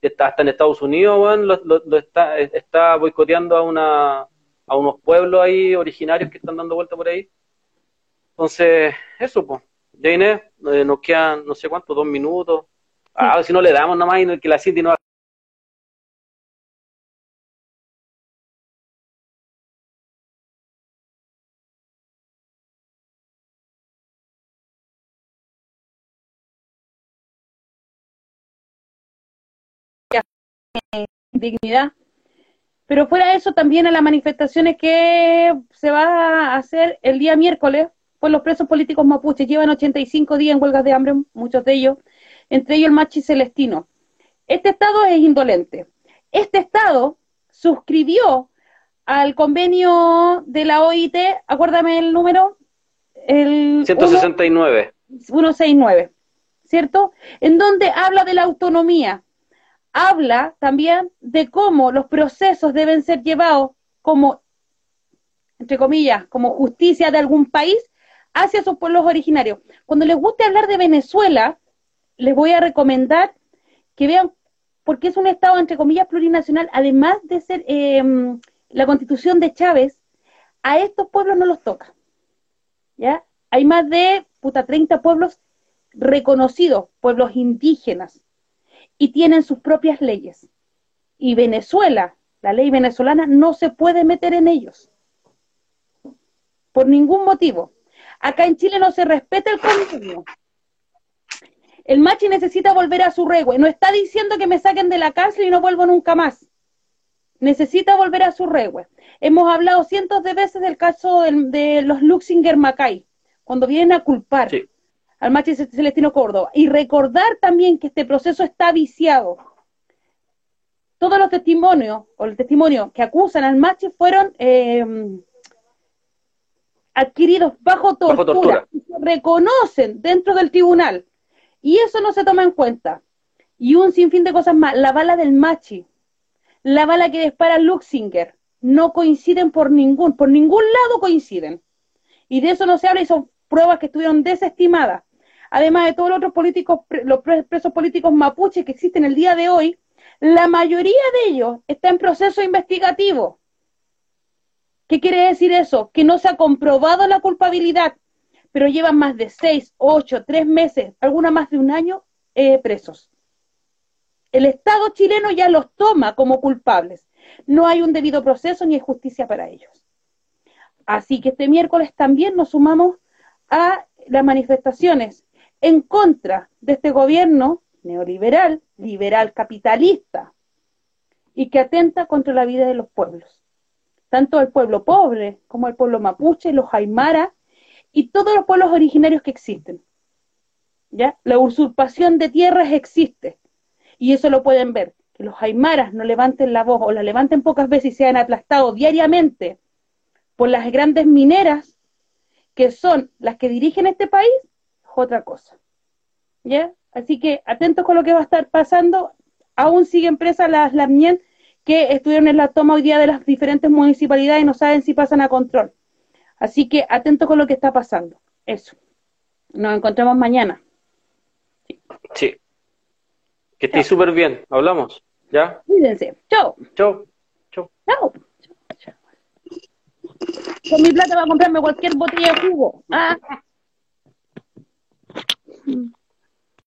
Está, hasta en Estados Unidos, lo, está, está boicoteando a, una, a unos pueblos ahí originarios que están dando vuelta por ahí. Entonces, eso, pues. Ya Inés, eh, nos quedan no sé cuánto, dos minutos. Ah, si no le damos nomás y que la Cindy no dignidad. Pero fuera de eso, también a las manifestaciones que se va a hacer el día miércoles, pues los presos políticos mapuches llevan 85 días en huelgas de hambre, muchos de ellos, entre ellos el machi celestino. Este Estado es indolente. Este Estado suscribió al convenio de la OIT, acuérdame el número, el 169. 169, ¿cierto? En donde habla de la autonomía, habla también de cómo los procesos deben ser llevados como, entre comillas, como justicia de algún país hacia sus pueblos originarios. Cuando les guste hablar de Venezuela, les voy a recomendar que vean, porque es un Estado, entre comillas, plurinacional, además de ser em, la constitución de Chávez, a estos pueblos no los toca. ¿Ya? Hay más de puta 30 pueblos reconocidos, pueblos indígenas, y tienen sus propias leyes. Y Venezuela, la ley venezolana, no se puede meter en ellos. Por ningún motivo. Acá en Chile no se respeta el convenio. El machi necesita volver a su regüe. No está diciendo que me saquen de la cárcel y no vuelvo nunca más. Necesita volver a su regüe. Hemos hablado cientos de veces del caso de, los Luxinger Macay, cuando vienen a culpar al Machi Celestino Córdoba. Y recordar también que este proceso está viciado. Todos los testimonios, o el testimonio que acusan al Machi fueron eh, adquiridos bajo tortura, Y se reconocen dentro del tribunal. Y eso no se toma en cuenta. Y un sinfín de cosas más. La bala del Machi, la bala que dispara Luxinger, no coinciden por ningún, por ningún lado coinciden. Y de eso no se habla y son pruebas que estuvieron desestimadas además de todos los otros políticos, los presos políticos mapuches que existen el día de hoy, la mayoría de ellos está en proceso investigativo. ¿Qué quiere decir eso? Que no se ha comprobado la culpabilidad, pero llevan más de seis, ocho, tres meses, alguna más de un año eh, presos. El Estado chileno ya los toma como culpables. No hay un debido proceso ni hay justicia para ellos. Así que este miércoles también nos sumamos a las manifestaciones en contra de este gobierno neoliberal, liberal capitalista, y que atenta contra la vida de los pueblos, tanto el pueblo pobre como el pueblo mapuche, los aymara y todos los pueblos originarios que existen. ¿Ya? La usurpación de tierras existe, y eso lo pueden ver, que los aymaras no levanten la voz o la levanten pocas veces y sean aplastados diariamente por las grandes mineras que son las que dirigen este país, otra cosa. ¿Ya? Así que atentos con lo que va a estar pasando. Aún siguen presas las LAMNIEN que estuvieron en la toma hoy día de las diferentes municipalidades y no saben si pasan a control. Así que atentos con lo que está pasando. Eso. Nos encontramos mañana. Sí. Que estéis súper bien. Hablamos. ¿Ya? Cuídense. Chao. Chao. Chao. Chao. Con mi plata va a comprarme cualquier botella de jugo. Ah.